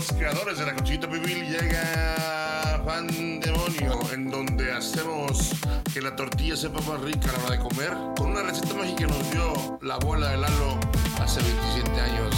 los creadores de la Cochita Pibil llega Fan Demonio, en donde hacemos que la tortilla sepa más rica a la hora de comer, con una receta mágica que nos dio la abuela de Lalo hace 27 años.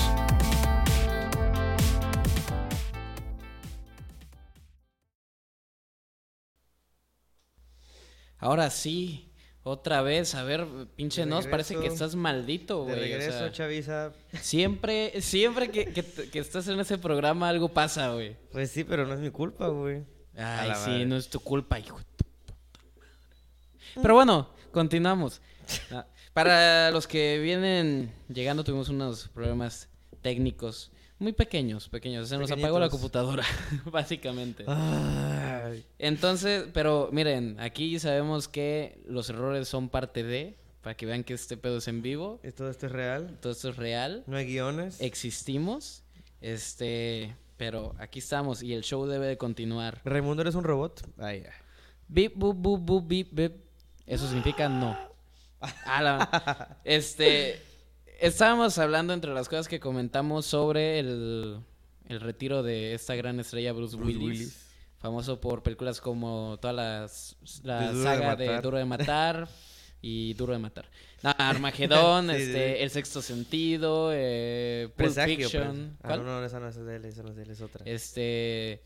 Ahora sí, otra vez, a ver, pinche De nos, parece que estás maldito, De güey. o regreso, sea, Chaviza. siempre, siempre que, que, que estás en ese programa algo pasa, güey. Pues sí, pero no es mi culpa, güey. Ay, sí, madre. no es tu culpa, hijo de tu puta madre. Pero bueno, continuamos. Ah, Para los que vienen llegando, tuvimos unos problemas técnicos muy pequeños, pequeños. Se nos apagó la computadora, básicamente. Ay. Entonces, pero miren, aquí sabemos que los errores son parte de, para que vean que este pedo es en vivo, ¿Y todo esto es real? todo esto es real, ¿No hay guiones? existimos, este, pero aquí estamos y el show debe de continuar. Raimundo, ¿eres un robot? Ay, ya. Bip, bup, bup, bup, bip, bip. Eso significa no. La- Este, estábamos hablando entre las cosas que comentamos sobre el, el retiro de esta gran estrella Bruce, Bruce Willis, Willis. famoso por películas como toda las, la De saga de. Duro de Matar y Duro de Matar. No, Armagedón, Sí, este, sí. El Sexto Sentido, eh, Pulp Presagio, Fiction. Ah, no, no, esa no es de él, esa no es de él, es otra. Este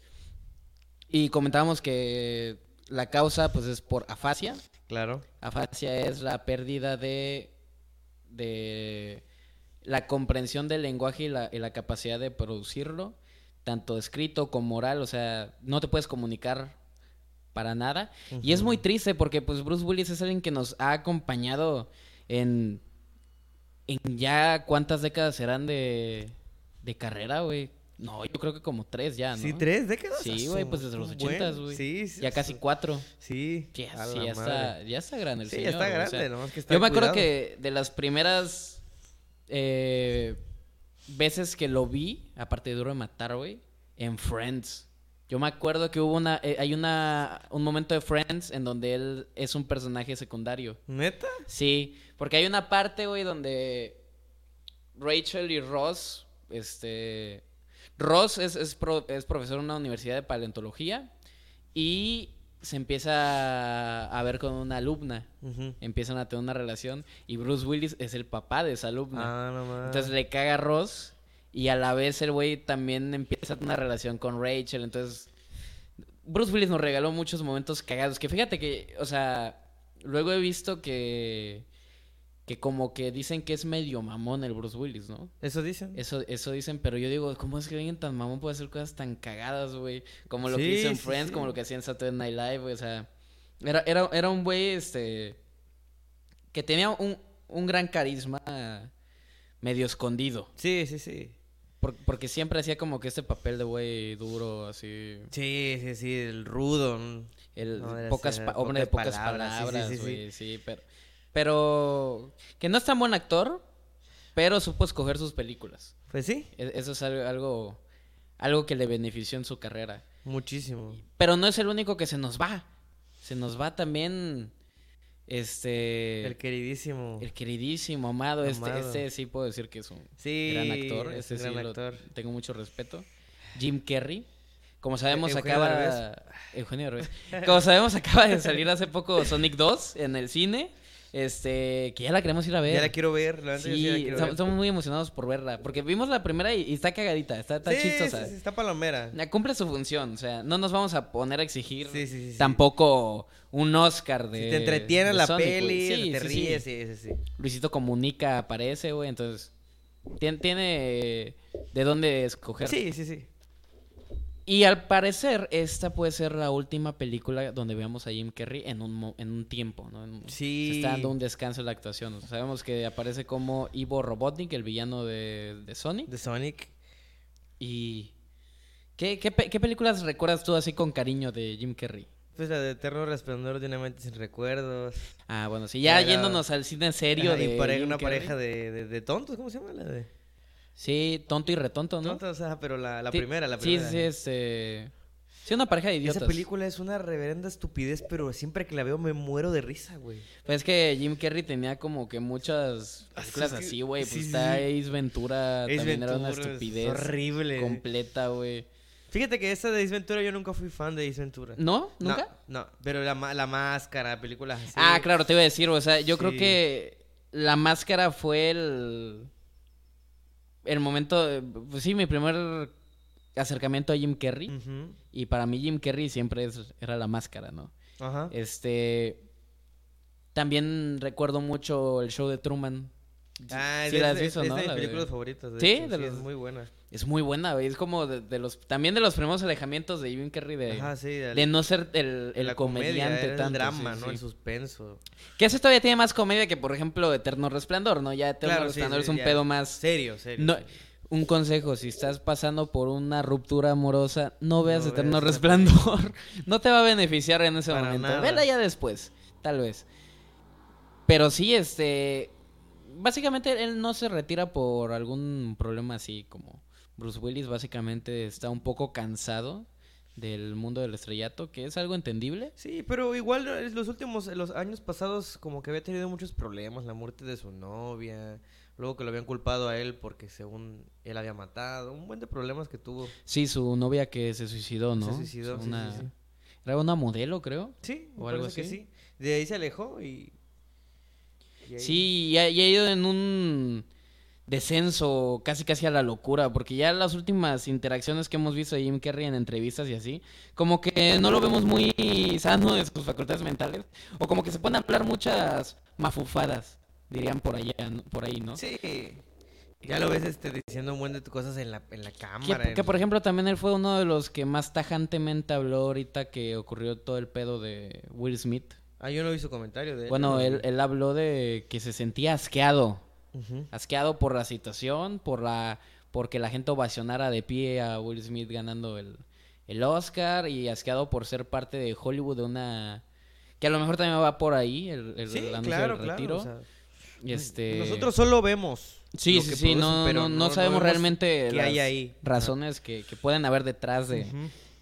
y comentábamos que la causa pues es por afasia. Claro. Afasia es la pérdida de de la comprensión del lenguaje y la, y la capacidad de producirlo, tanto escrito como oral, o sea, no te puedes comunicar para nada. Y es muy triste porque pues Bruce Willis es alguien que nos ha acompañado en, en ya cuántas décadas serán de, de carrera, güey. No, yo creo que como tres ya, ¿no? ¿Sí, tres décadas? Sí, Ah, güey, pues desde los ochentas, güey. Sí, sí. Ya casi cuatro. Sí. Sí, sí, ya está, ya está grande el Sí, señor. ya está o grande, sea, nomás que está Yo me acuerdo que de las primeras eh, veces que lo vi, aparte de Duro de Matar, güey, en Friends. Yo me acuerdo que hubo una, eh, hay una, un momento de Friends en donde él es un personaje secundario. ¿Neta? Sí, porque hay una parte, güey, donde Rachel y Ross, este... Ross es, es, pro- es profesor en una universidad de paleontología y se empieza a ver con una alumna. Empiezan a tener una relación y Bruce Willis es el papá de esa alumna. Ah, no. Entonces le caga a Ross y a la vez el güey también empieza una relación con Rachel. Entonces Bruce Willis nos regaló muchos momentos cagados. Que fíjate que, o sea, luego he visto que, que como que dicen que es medio mamón el Bruce Willis, ¿no? ¿Eso dicen? Eso, eso dicen, pero yo digo, ¿cómo es que alguien tan mamón puede hacer cosas tan cagadas, güey? Como lo que hizo en sí, Friends, sí. como lo que hacía en Saturday Night Live, güey, o sea... Era, era, era un güey, este... Que tenía un, un gran carisma medio escondido. Sí, sí, sí. por- porque siempre hacía como que este papel de güey duro, así... Sí, sí, sí, el rudo. El No, pocas hombre de pocas palabras, sí, sí, palabras, güey, sí, pero... Pero... Que no es tan buen actor, pero supo escoger sus películas. Pues sí, E- Eso es algo, algo, que le benefició en su carrera. muchísimo. Pero no es el único que se nos va. Se nos va también este El queridísimo. el queridísimo amado. Este, Amado. este sí puedo decir que es un Sí, gran actor. es Este un sí gran lo actor. tengo mucho respeto. Jim Carrey. Como sabemos Eugenio acaba Derbez. Eugenio Derbez. Como sabemos acaba de salir hace poco Sonic 2 en el cine. Este, que ya la queremos ir a ver. Ya la quiero ver, la sí la quiero estamos ver. estamos muy emocionados por verla. Porque vimos la primera y, y está cagadita, está, está Sí, chistosa. sí, está palomera. Cumple su función, o sea, no nos vamos a poner a exigir tampoco un Oscar de. Si te entretiene la Sonic, peli, te ríes, sí. sí, sí, sí. Luisito Comunica aparece, güey, entonces. Tiene, tiene de dónde escoger. Sí, sí, sí. Y al parecer, esta puede ser la última película donde veamos a Jim Carrey en un, en un tiempo, ¿no? En- Sí. Se está dando un descanso en la actuación. Sabemos que aparece como Ivo Robotnik, el villano de, de Sonic. De Sonic. Y. ¿Qué, qué, pe- qué películas recuerdas tú así con cariño de Jim Carrey? Pues la de Eterno Resplandor de una mente sin recuerdos. Ah, bueno, sí, ya yéndonos al cine en serio. Ajá, y de pare- Jim una Carrey. pareja de, de, de tontos, ¿cómo se llama? La de... Sí, tonto y retonto, ¿no? Tontos, ajá, pero la, la Sí, primera, la primera. Sí, sí, este. Sí, una pareja de idiotas. Esa película es una reverenda estupidez, pero siempre que la veo me muero de risa, güey. Pues es que Jim Carrey tenía como que muchas Ah, películas es que- así, güey. sí, Pues sí, está. Ace Ventura, Ace también era una es estupidez horrible. completa, güey. Fíjate que esta de Ace Ventura yo nunca fui fan de Ace Ventura. ¿No? ¿Nunca? No, pero la, la máscara, películas así. Ah, claro, te iba a decir, o sea, yo creo que la máscara fue el el momento, eh, pues sí, mi primer acercamiento a Jim Carrey y para mí Jim Carrey siempre es- era la máscara, ¿no? Ajá. Este también recuerdo mucho el show de Truman. Ah, sí es, visto, es ¿no? de mis La películas favoritas. de Sí, hecho, de es los- muy buena. Es muy buena, güey, es como de, de los también de los primeros alejamientos de Jim Carrey de, Ajá, sí. de no ser el, el la comediante comedia, tanto, el drama, sí, ¿no? sí. El suspenso. Que ese todavía tiene más comedia que, por ejemplo, Eterno Resplandor, ¿no? Ya Eterno Claro, Resplandor es un pedo más... Serio, serio. No, un consejo, si estás pasando por una ruptura amorosa, no veas No Eterno veas Resplandor. no te va a beneficiar en ese Para momento. nada. Vela ya después, tal vez. Pero sí, este... Básicamente él no se retira por algún problema así como Bruce Willis. Básicamente está un poco cansado del mundo del estrellato, que es algo entendible. Sí, pero igual eh, los últimos, los años pasados como que había tenido muchos problemas, la muerte de su novia, luego que lo habían culpado a él porque según él había matado, un buen de problemas que tuvo. Sí, su novia que se suicidó, Se ¿no? suicidó, sí, sí, Una- sí. Era una modelo, creo. Sí, ¿O algo que así? sí. De ahí se alejó y... Sí, y ha, y ha ido en un descenso casi casi a la locura, porque ya las últimas interacciones que hemos visto de Jim Carrey en entrevistas y así, como que no lo vemos muy sano de sus facultades mentales, o como que se pone a hablar muchas mafufadas, dirían por allá, por ahí, ¿no? Sí. Ya lo ves este, diciendo un buen de cosas en la, en la cámara. que, en- por ejemplo también él fue uno de los que más tajantemente habló ahorita que ocurrió todo el pedo de Will Smith. Ah, yo no vi su comentario de. Bueno, no él, él habló de que se sentía asqueado Ujú. asqueado por la situación, por la porque la gente ovacionara de pie a Will Smith ganando el, el Oscar y asqueado por ser parte de Hollywood de una que a lo mejor también va por ahí el, el Sí, anuncio claro, del claro. retiro. o sea, este Nosotros solo vemos. Sí, sí, sí, no, pero no, no sabemos realmente las hay ahí. razones que, que pueden haber detrás de,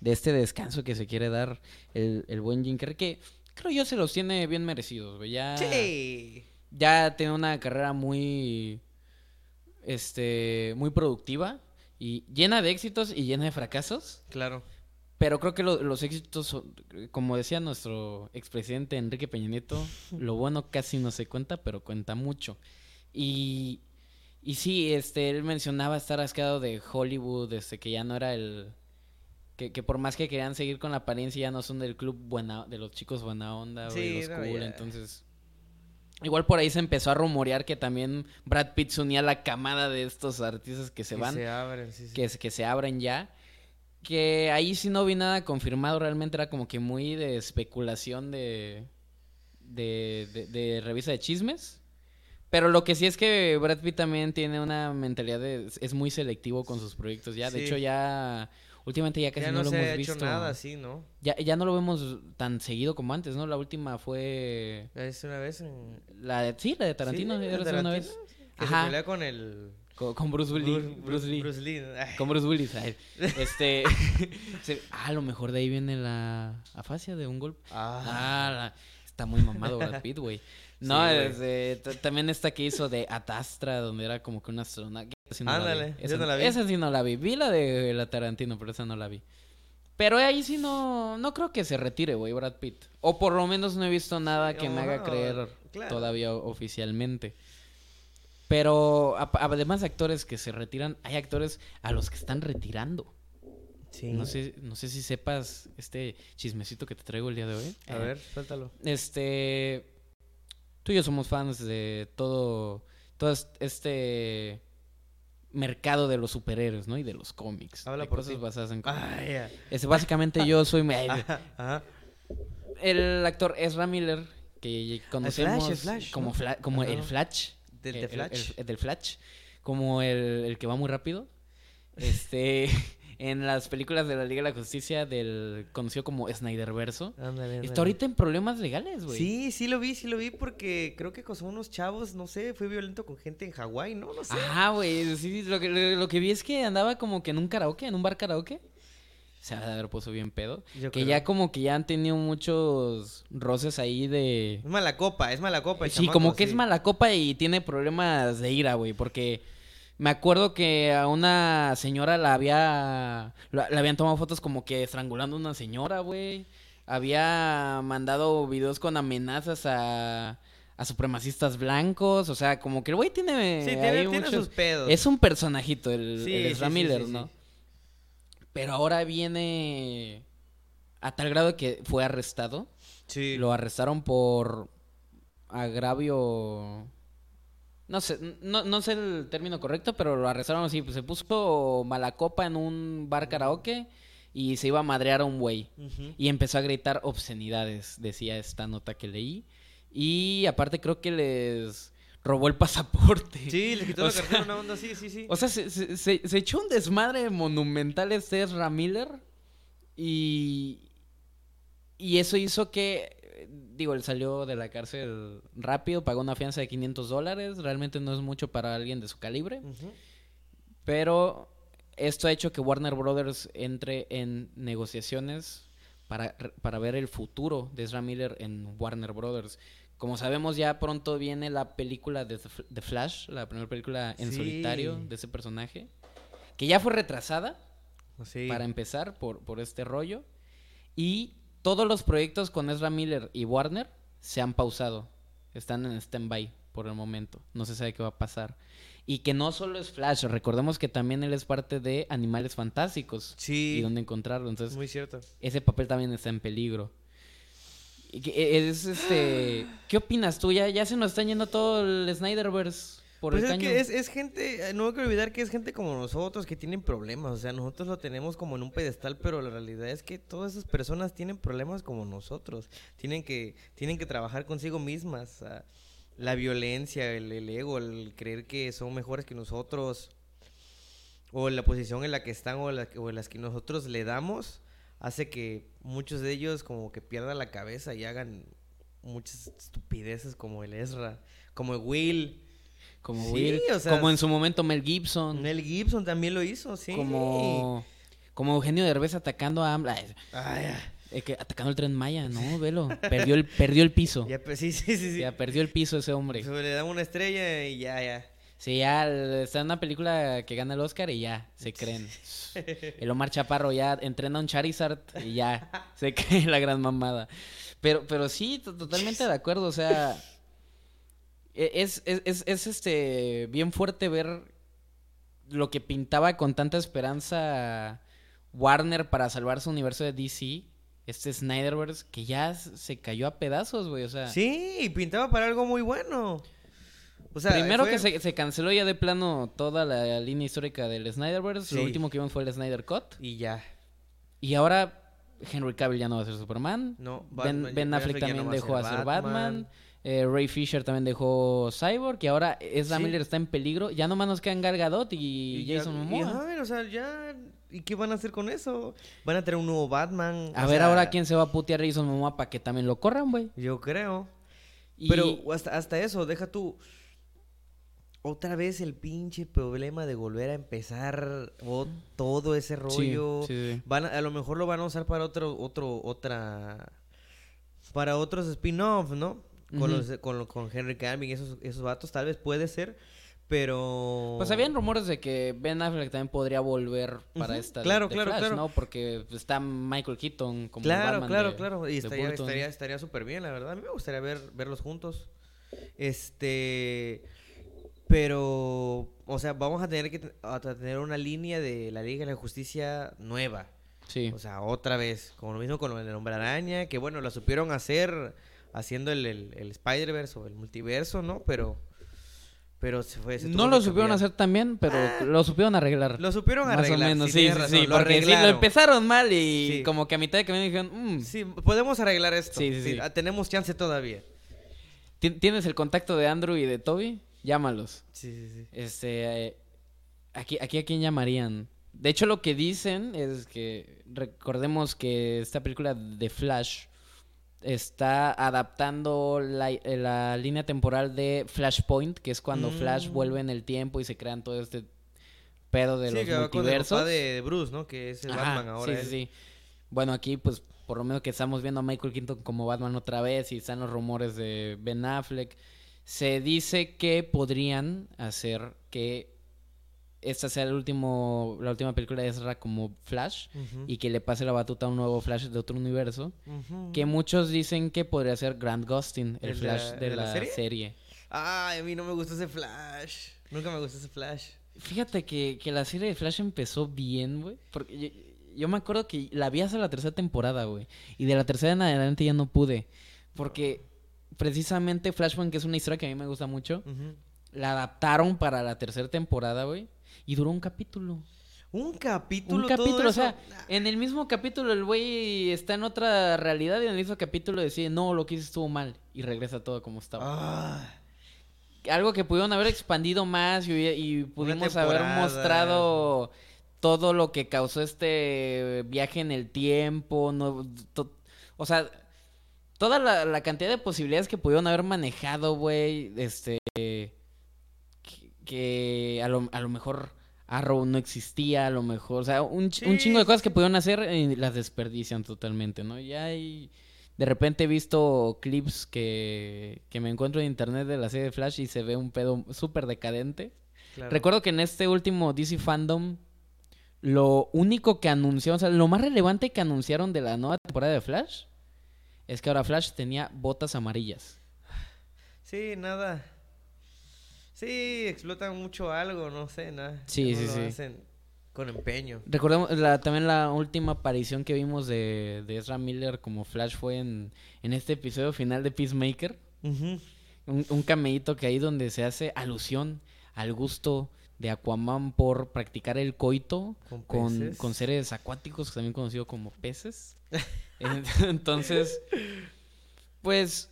de este descanso que se quiere dar el, el buen Jim Carrey, que creo yo se los tiene bien merecidos, güey. Ya, Sí. ya tiene una carrera muy este muy productiva y llena de éxitos y llena de fracasos Claro. pero creo que lo- los éxitos son- como decía nuestro expresidente Enrique Peña Nieto lo bueno casi no se cuenta pero cuenta mucho y y sí este él mencionaba estar asqueado de Hollywood este que ya no era el que, que por más que querían seguir con la apariencia ya no son del club buena de los chicos buena onda o de Sí, los no, cool ya. entonces Igual por ahí se empezó a rumorear que también Brad Pitt se unía a la camada de estos artistas que se Y van, Se abren, sí, sí. que, se- que se abren ya. Que ahí sí no vi nada confirmado, realmente era como que muy de especulación de, de, de, de revista de chismes. Pero lo que sí es que Brad Pitt también tiene una mentalidad de... es muy selectivo con sus proyectos ya. De Sí. hecho ya... Últimamente ya casi ya no, no, lo se hemos ha hecho visto. nada así, ¿no? Ya, ya no lo vemos tan seguido como antes, ¿no? La última fue... Es una vez en... La de, sí, la de Tarantino, Sí, era de la segunda Tarantino, vez. Que Ajá. se pelea con el... Con, con Bruce Willis. Bruce, Bruce Lee. Bruce Lee. Con Bruce Willis. ay. Este. ah, a lo mejor de ahí viene la afasia de un golpe. Ah. Ah, la- está muy mamado Brad Pitt, güey. No, Sí, este, también esta que hizo de Atastra, donde era como que una astronauta. Esa sí no la vi. Ándale, Esa, no la vi. esa sí no la vi. Vi la de la Tarantino, pero esa no la vi. Pero ahí sí no, no creo que se retire, güey, Brad Pitt. O por lo menos no he visto nada que me haga creer claro. todavía oficialmente. Pero además de actores que se retiran, hay actores a los que están retirando. Sí. No sé, no sé si sepas este chismecito que te traigo el día de hoy. A Eh, ver, suéltalo. Este. Tú y yo somos fans de todo. Todo est- este. Mercado de los superhéroes, ¿no? Y de los cómics. Habla de por cosas ti. basadas en cómics. Ah. Este, básicamente yo soy. Ajá. El actor Ezra Miller, que conocemos el Flash, como, ¿no? Fla- como Ajá. el Flash. Del el- de el- Flash. el- el del Flash. Como el, el que va muy rápido. Este. En las películas de la Liga de la Justicia, del conocido como Snyderverso. Ándale, ándale. Está ahorita en problemas legales, güey. Sí, sí lo vi, sí lo vi porque creo que a unos chavos, no sé, fue violento con gente en Hawái, ¿no? No sé. Ajá, güey. Sí, lo que, lo, lo que vi es que andaba como que en un karaoke, en un bar karaoke. se ha de haber puesto bien pedo. Yo que creo. ya como que ya han tenido muchos roces ahí de... Es mala copa, es mala copa. el Sí, chamaco, como que sí. es mala copa y tiene problemas de ira, güey, porque me acuerdo que a una señora la había la, le habían tomado fotos como que estrangulando a una señora, güey. Había mandado videos con amenazas a a supremacistas blancos, o sea, como que el güey tiene Sí, tiene, tiene muchos- sus pedos. es un personajito el, Sí, el Miller, sí. ¿no? Pero ahora viene a tal grado que fue arrestado. Sí. Lo arrestaron por agravio. No sé, no, no sé el término correcto, pero lo arrestaron así. Pues se puso mala copa en un bar karaoke y se iba a madrear a un güey. Y empezó a gritar obscenidades, decía esta nota que leí. Y aparte creo que les robó el pasaporte. Sí, le quitó O la sea, cartera una onda, sí, sí, sí. O sea, se, se- se- se echó un desmadre monumental este Ezra Miller. Y. Y eso hizo que. Digo, él salió de la cárcel rápido, pagó una fianza de 500 dólares. Realmente no es mucho para alguien de su calibre. Pero esto ha hecho que Warner Brothers entre en negociaciones para, para ver el futuro de Ezra Miller en Warner Brothers. Como sabemos, ya pronto viene la película de The Flash, la primera película en Sí. solitario de ese personaje, que ya fue retrasada Sí. para empezar por, por este rollo. Y todos los proyectos con Ezra Miller y Warner se han pausado. Están en stand-by por el momento. No se sabe qué va a pasar. Y que no solo es Flash, recordemos que también él es parte de Animales Fantásticos. Sí. Y dónde encontrarlo. Entonces, Muy cierto. ese papel también está en peligro. E, es este. ¿Qué opinas tú? Ya, ya se nos está yendo todo el Snyderverse por Pues el es caño. que es, es gente, eh, no hay que olvidar que es gente como nosotros que tienen problemas, o sea, nosotros lo tenemos como en un pedestal, pero la realidad es que todas esas personas tienen problemas como nosotros, tienen que, tienen que trabajar consigo mismas, o sea, la violencia, el, el ego, el creer que son mejores que nosotros, o la posición en la que están o, la, o en las que nosotros le damos, hace que muchos de ellos como que pierdan la cabeza y hagan muchas estupideces como el Ezra, como el Will. Como Sí, Will, o sea, como en su momento Mel Gibson. Mel Gibson también lo hizo, sí. Como, como Eugenio Derbez atacando a. Ay, ya. eh, que atacando el tren Maya, no, velo. Perdió el, perdió el piso. Ya, pues, sí, sí, sí. Ya perdió el piso ese hombre. Se le da una estrella y ya, ya. Sí, ya está en una película que gana el Oscar y ya se creen. El Omar Chaparro ya entrena a un Charizard y ya se cree la gran mamada. Pero, pero sí, to- totalmente de acuerdo. O sea, es, es, es, es, este bien fuerte ver lo que pintaba con tanta esperanza Warner para salvar su universo de DC. Este Snyderverse que ya se cayó a pedazos, güey. O sea, Sí, y pintaba para algo muy bueno. O sea, Primero fue- que se, se canceló ya de plano toda la línea histórica del Snyderverse. Lo último que vimos fue el Snyder Cut. Y ya. Y ahora Henry Cavill ya no va a ser Superman. No, Ben, Batman- Ben Affleck no también a dejó ser a ser Batman. Eh, Ray Fisher también dejó Cyborg. Y ahora Ezra Sí. Miller está en peligro. Ya nomás nos quedan Gal Gadot y, ya- Jason y, Momoa. ajá, o sea, ya. ¿Y qué van a hacer con eso? Van a tener un nuevo Batman. a o ver sea, ahora quién se va a putear a Jason Momoa para que también lo corran, güey. Yo creo. Y- Pero hasta, hasta eso, deja tú. Otra vez el pinche problema de volver a empezar o- todo ese rollo. sí, sí. Van a, a lo mejor lo van a usar para otro, otro, otra, para otros spin-off, ¿no? Con, los, con, con Henry Cavill y esos, esos vatos, tal vez puede ser, pero... Pues habían rumores de que Ben Affleck también podría volver para Ujú, esta de- claro, de claro, Flash, claro. ¿no? Porque está Michael Keaton como Claro, Batman claro, de- claro. Y estaría, Burton. estaría, estaría súper bien, la verdad. A mí me gustaría ver, verlos juntos. Este. Pero. O sea, vamos a tener que a tener una línea de la Liga de la Justicia nueva. Sí. O sea, otra vez. Como lo mismo con el Hombre Araña. Que bueno, la supieron hacer haciendo el, el, el Spider-Verse o el multiverso, ¿no? Pero. Pero se fue. se no lo supieron hacer tan bien, pero lo supieron arreglar. Lo supieron Más arreglar. o menos, sí, sí, razón, sí, lo porque sí, lo arreglaron. empezaron mal y Sí. como que a mitad de camino dijeron, "Mm, Sí, podemos arreglar esto. Sí, sí, ah, tenemos chance todavía. ¿ti- ¿tienes el contacto de Andrew y de Toby? Llámalos. Sí, sí, sí. Este, eh, aquí, aquí a quién llamarían. De hecho, lo que dicen es que recordemos que esta película de Flash está adaptando la, eh, la línea temporal de Flashpoint, que es cuando Flash Mm. vuelve en el tiempo y se crean todo este pedo de sí, los que va con el multiversos. papá de, Bruce, ¿no? Que es el Ajá, Batman ahora. Sí, él. sí, sí. Bueno, aquí pues por lo menos que estamos viendo a Michael Keaton como Batman otra vez y están los rumores de Ben Affleck. Se dice que podrían hacer que esta sea el último, la última película de Ezra como Flash y que le pase la batuta a un nuevo Flash de otro universo. Que muchos dicen que podría ser Grant Gustin, el, ¿El Flash la- de, de la la, serie? serie. Ay, a mí no me gustó ese Flash. Nunca me gustó ese Flash. Fíjate que, que la serie de Flash empezó bien, güey. Porque yo, yo me acuerdo que la vi hasta la tercera temporada, güey. Y de la tercera en adelante ya no pude. Porque precisamente Flashpoint, que es una historia que a mí me gusta mucho, la adaptaron para la tercera temporada, güey. Y duró un capítulo. Un capítulo. Un todo capítulo, o eso? sea, en el mismo capítulo el güey está en otra realidad y en el mismo capítulo decide, no, lo que hice estuvo mal. Y regresa todo como estaba. Ah, algo que pudieron haber expandido más y, pudimos haber mostrado todo lo que causó este viaje en el tiempo, no, to- o sea, toda la, la cantidad de posibilidades que pudieron haber manejado, güey, este, que, a, lo, a lo mejor Arrow no existía, a lo mejor, o sea, un, un chingo de cosas que pudieron hacer y las desperdician totalmente, ¿no? Ya hay... De repente he visto clips que, que me encuentro en internet de la serie de Flash y se ve un pedo súper decadente. claro. Recuerdo que en este último DC Fandom, lo único que anunció, o sea, lo más relevante que anunciaron de la nueva temporada de Flash es que ahora Flash tenía botas amarillas. Sí, nada. Sí, explotan mucho algo, no sé, nada. Sí, sí, lo sí. hacen con empeño. Recordemos la, también la última aparición que vimos de, de Ezra Miller como Flash fue en, en este episodio final de Peacemaker. Un, un cameíto que ahí donde se hace alusión al gusto de Aquaman por practicar el coito Con con, con seres acuáticos, también conocido como peces. Entonces, pues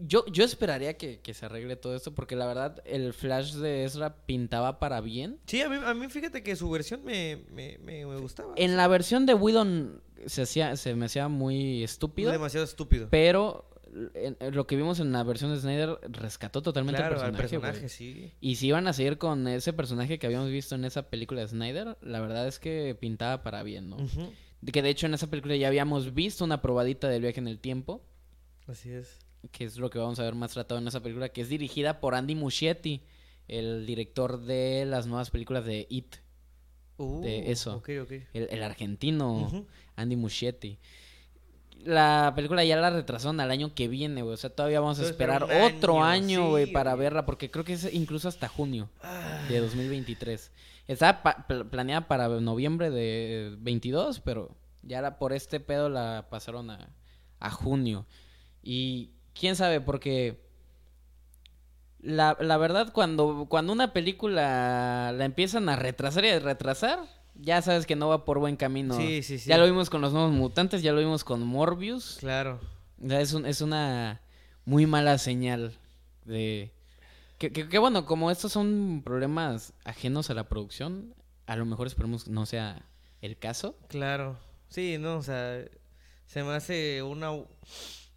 yo, yo esperaría que, que se arregle todo esto porque la verdad el Flash de Ezra pintaba para bien. Sí, a mí, a mí fíjate que su versión me, me, me, me gustaba. En la versión de Whedon se, hacía, se me hacía muy Es estúpido, demasiado estúpido. pero en- en lo que vimos en la versión de Snyder rescató totalmente claro, el al personaje. güey. personaje, sí. Y si iban a seguir con ese personaje que habíamos visto en esa película de Snyder, la verdad es que pintaba para bien, ¿no? Que de hecho en esa película ya habíamos visto una probadita del viaje en el tiempo, Así es. Que es lo que vamos a ver más tratado en esa película, que es dirigida por Andy Muschietti, el director de las nuevas películas de It, Uh, De eso. Ok, ok. el, el argentino. Andy Muschietti. La película ya la retrasaron al año que viene, güey. O sea, todavía vamos a esperar otro año, güey, sí, para verla, porque creo que es incluso hasta junio Ah, de 2023. Estaba pa- pl- planeada para noviembre de 22, pero ya la, por este pedo la pasaron a, a junio. Y quién sabe, porque la, la verdad, cuando, cuando una película la empiezan a retrasar y a retrasar, ya sabes que no va por buen camino. Sí, sí, sí. Ya lo vimos con los nuevos mutantes, ya lo vimos con Morbius. Claro. Es, un- es una muy mala señal de... Que, que- que bueno, como estos son problemas ajenos a la producción, a lo mejor esperemos que no sea el caso. Claro. Sí, no, o sea, se me hace una...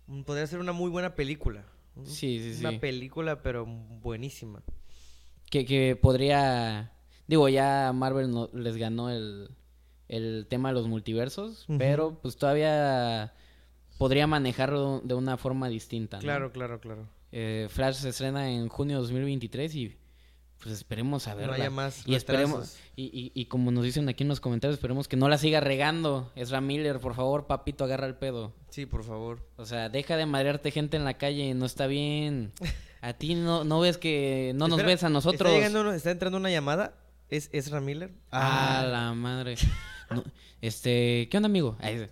un- Podría ser una muy buena película. Sí, sí, sí. Una película, pero buenísima. Que, que podría... Digo, ya Marvel no- les ganó el, el tema de los multiversos, pero pues todavía podría manejarlo de una forma distinta. ¿no? Claro, claro, claro. Eh, Flash se estrena en junio de 2023 y pues esperemos a No verla. haya más y esperemos y, y, y como nos dicen aquí en los comentarios, esperemos que no la siga regando. Ezra Miller, por favor, papito, agarra el pedo. Sí, por favor. O sea, deja de madrearte gente en la calle, no está bien. A ti no, no ves que no nos ves a nosotros. Está, llegando, está entrando una llamada. ¿Es Ezra Miller? Ah, la madre. No, este, ¿qué onda, amigo? Ay,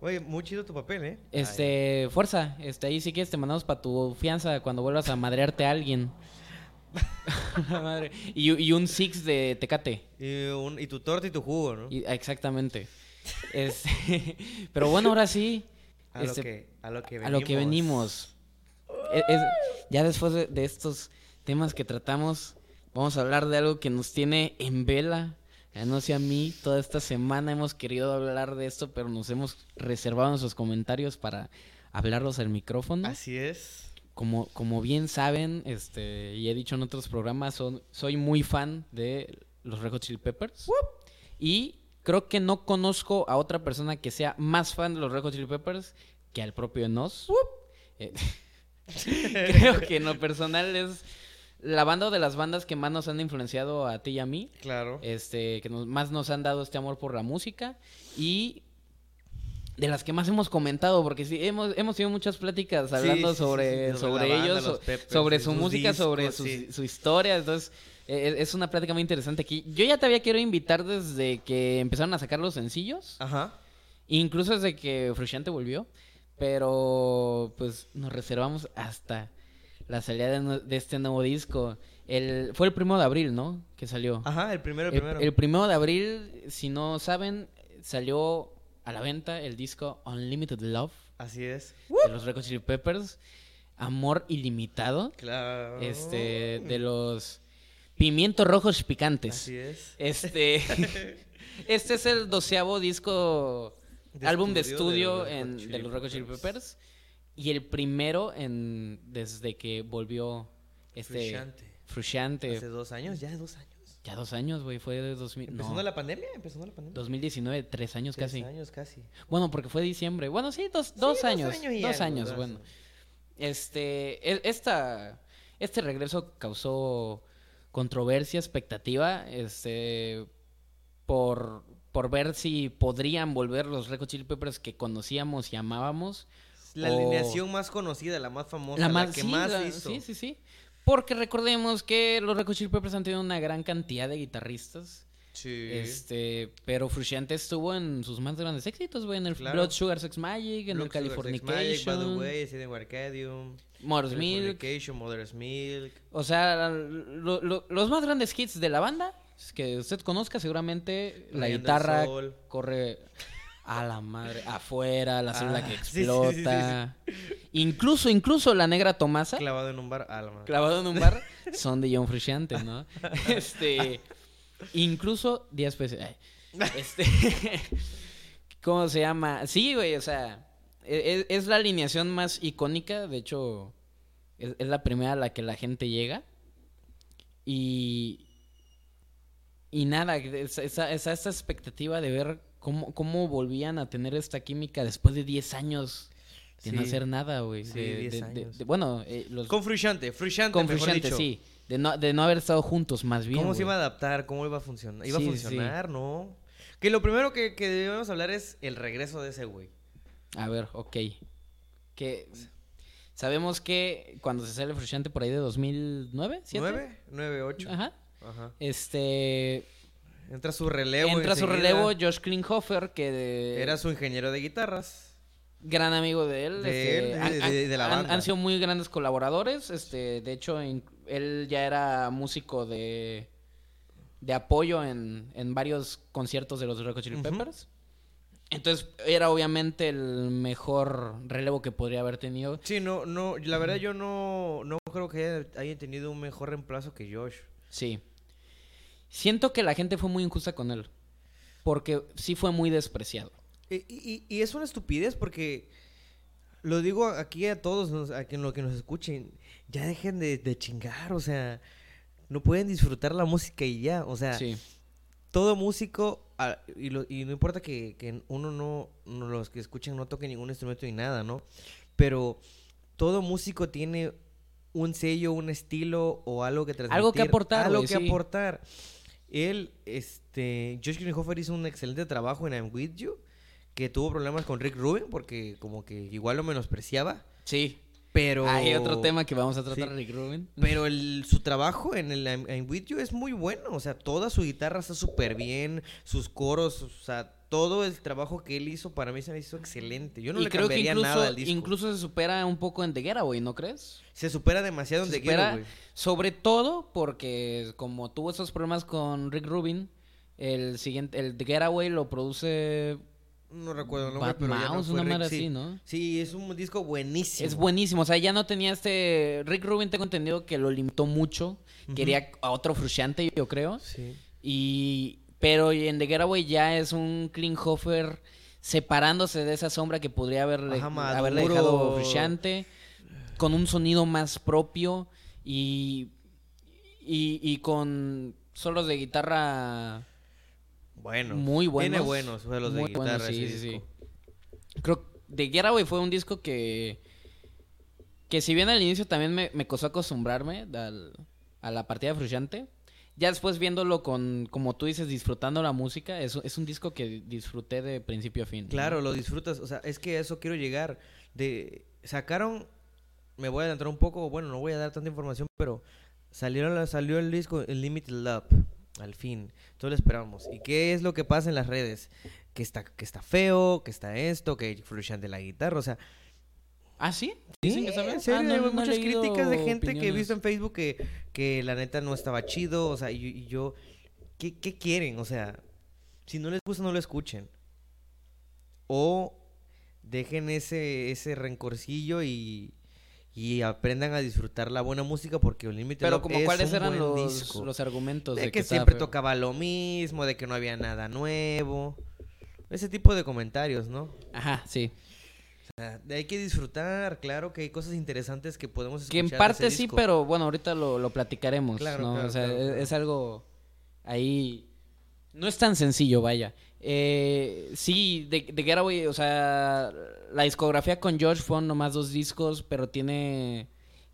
Oye, muy chido tu papel, ¿eh? Este, fuerza, este, ahí si quieres te mandamos para tu fianza cuando vuelvas a madrearte a alguien. Madre. Y, y un six de Tecate. Y, un- y tu torta y tu jugo, ¿no? Y- exactamente. Este, pero bueno, ahora sí. a, este, lo que, a lo que a lo que venimos. Es- ya después de, de estos temas que tratamos, vamos a hablar de algo que nos tiene en vela. Ya no sé a mí, toda esta semana hemos querido hablar de esto, pero nos hemos reservado nuestros comentarios para hablarlos al micrófono. Así es. Como, como bien saben, este, y he dicho en otros programas, son- soy muy fan de los Red Hot Chili Peppers. Y creo que no conozco a otra persona que sea más fan de los Red Hot Chili Peppers que al propio Nos. Eh, creo que en lo personal es la banda de las bandas que más nos han influenciado a ti y a mí. Claro. Este, que nos- más nos han dado este amor por la música. Y de las que más hemos comentado, porque sí, hemos, hemos tenido muchas pláticas hablando sí, sí, sobre, sí, sobre sobre la banda, ellos, los so- Peppers, sobre su música, sobre su, su historia. Entonces, eh, es una plática muy interesante aquí. Yo ya te había querido invitar desde que empezaron a sacar los sencillos, Ajá. incluso desde que Frusciante volvió, pero pues nos reservamos hasta la salida de, este nuevo disco. El, fue el primero de abril, ¿no? Que salió. Ajá, el primero, el El, primero. el primero de abril, si no saben, salió a la venta el disco Unlimited Love Así es. de los Red Chili Peppers. Amor ilimitado. Claro. Este, de los pimientos rojos picantes. Así es. Este, este es el doceavo disco, De álbum de estudio de los en, Chili de los Red Chili Peppers. Peppers. Y el primero en, desde que volvió este Frusciante. Frusciante. Hace dos años, ya dos años. Ya dos años, güey, fue de 2000. ¿Empezando no, la pandemia? ¿Empezando la pandemia? 2019, tres años Tres casi. años casi. Bueno, porque fue diciembre. Bueno, sí, dos, dos dos años. años y dos años, bueno. años. Este, e- esta, este regreso causó controversia, expectativa, este, por, por ver si podrían volver los Red Hot Chili Peppers que conocíamos y amábamos. La o- alineación más conocida, la más famosa, la, más, que sí, más la- hizo. Sí, sí, sí. Porque recordemos que los Red Hot Chili Peppers han tenido una gran cantidad de guitarristas. Sí. Este, pero Frusciante estuvo en sus más grandes éxitos, güey, en el Claro. Blood Sugar Sex Magic, en Blood el Sugar Sex Magic, By the Californication, Way, Arcadium, Mother's Milk. Californication, Mother's Milk. O sea, lo- lo- los más grandes hits de la banda, que usted conozca, seguramente la del guitarra corre a la madre, afuera, la célula Ah, que sí, sí, sí, explota. Incluso, incluso la negra Tomasa, Clavado en un bar, alma. clavado en un bar, son de John Frusciante, ¿no? Este, incluso días ay, Este, ¿cómo se llama? Sí, güey, o sea, e- e- es, la alineación más icónica, de hecho, es, es la primera a la que la gente llega. Y, y nada, es- esa, esa, esa expectativa de ver cómo, cómo volvían a tener esta química después de 10 años de no hacer nada, güey. Sí, de- 10 de- de- años. de- bueno, eh, los, Con Frusciante, Frusciante, con Frusciante, sí. De no, de no haber estado juntos, más bien. ¿Cómo se iba a adaptar? ¿Cómo iba a funcionar? ¿Iba Sí, a funcionar? No. Que lo primero que, que debemos hablar es el regreso de ese güey. A ver, ok. Que sabemos que cuando se sale Frusciante por ahí de 2009, ¿siete? ¿Nueve? ¿Nueve, ocho? Ajá. Ajá. Este Entra su relevo entra su relevo Josh Klinghoffer que de- Era su ingeniero de guitarras. gran amigo de él, De este, él, han- de- de- la banda. han sido muy grandes colaboradores, este, de hecho in- él ya era músico de de apoyo en, en varios conciertos de los Red Hot Chili. Peppers. Entonces era obviamente el mejor relevo que podría haber tenido. Sí, no, no, la verdad yo no, no creo que haya, haya tenido un mejor reemplazo que Josh. Sí. Siento que la gente fue muy injusta con él. Porque sí fue muy despreciado. Y, y- y es una estupidez porque lo digo aquí a todos nos- a quien lo que nos escuchen, ya dejen de, de chingar, o sea, no pueden disfrutar la música y ya, o sea, Sí. todo músico, y, lo- y no importa que, que uno no, no- los que escuchan no toquen ningún instrumento ni nada, ¿no? Pero todo músico tiene un sello, un estilo o algo que transmitir. Algo que aportar, Algo que sí. aportar. Él, este, Josh Klinghoffer hizo un excelente trabajo en I'm With You, que tuvo problemas con Rick Rubin porque como que igual lo menospreciaba, Sí. pero... Hay otro tema que vamos a tratar, Sí. Rick Rubin. Pero el, su trabajo en el I'm, I'm With You es muy bueno. O sea, toda su guitarra está súper bien. Sus coros, o sea, todo el trabajo que él hizo para mí se me hizo excelente. Yo no y le creo que cambiaría incluso, nada al disco. incluso se supera un poco en The Getaway, ¿no crees? Se supera demasiado en The supera, güey. sobre todo porque como tuvo esos problemas con Rick Rubin, el siguiente, el The Getaway lo produce No recuerdo el nombre, Bad pero ya no fue una Rick, madre sí. así, ¿no? Sí, es un disco buenísimo. Es buenísimo, o sea, ya no tenía este... Rick Rubin tengo entendido que lo limitó mucho, quería a otro Frusciante, yo creo, Sí. y... Pero en The Getaway ya es un Klinghoffer separándose de esa sombra que podría haberle, Ajá, haberle dejado Frusciante, con un sonido más propio y, y, y con solos de guitarra Bueno. muy buenos. Tiene buenos juegos de guitarra. sí, ese sí, disco. sí. Creo que The Getaway fue un disco que. Que si bien al inicio también me, me costó acostumbrarme al- a la partida de Frusciante. Ya después viéndolo con, como tú dices, disfrutando la música, es, es un disco que disfruté de principio a fin. Claro, lo disfrutas. O sea, es que a eso quiero llegar. De sacaron, me voy a adelantar un poco. Bueno, no voy a dar tanta información, pero salieron salió el disco el Limited Love. Al fin, todos lo esperamos. ¿Y qué es lo que pasa en las redes? Que está, que está feo, que está esto, que de la guitarra. O sea, ¿Ah, sí? Sí, ¿Dicen que en serio, Ah, no- no muchas críticas de gente que he visto en Facebook que, que la neta no estaba chido, o sea, y, y yo, ¿qué, qué quieren? O sea, si no les gusta, no lo escuchen. O dejen ese, ese rencorcillo y, y aprendan a disfrutar la buena música porque Unlimited Pero Love como es cuáles un eran los, argumentos de, de, que, siempre feo? tocaba lo mismo, de que no había nada nuevo. Ese tipo de comentarios, ¿no? Ajá, sí. Hay que disfrutar, claro que hay cosas interesantes que podemos escuchar. Que en parte sí, disco. pero bueno, ahorita lo, lo platicaremos, Claro, ¿no? claro, o sea, claro, es, algo ahí... No es tan sencillo, vaya. Eh, sí, de, de Getaway, o sea, la discografía con Josh fueron nomás dos discos, pero tiene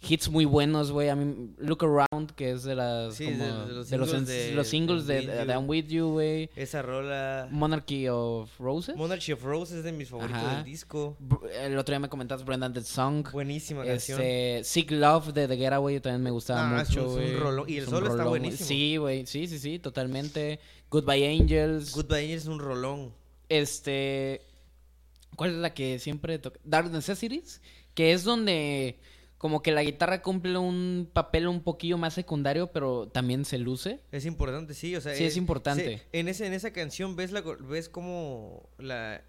hits muy buenos, güey. A mí, Look Around, que es de las... Sí, como- de- de los de los, singles de- los singles de de. I'm With You, güey. Esa rola. Monarchy of Roses. Monarchy of Roses es de mis favoritos Ajá. del disco. El otro día me comentaste Brendan the Song. Buenísima canción. Este, Sick Love de The Getaway también me gustaba Ah, mucho, un- es un güey. rolón. Y el Es solo está rolón, güey. buenísimo. Sí, güey. Sí, sí, sí, totalmente. Goodbye Angels. Goodbye Angels es un rolón. Este. ¿Cuál es la que siempre toca? Dark Necessities. Que es donde. Como que la guitarra cumple un papel un poquillo más secundario, pero también se luce. Es importante, sí, o sea, Sí, es importante. sí, en ese en esa canción ves la ves cómo la,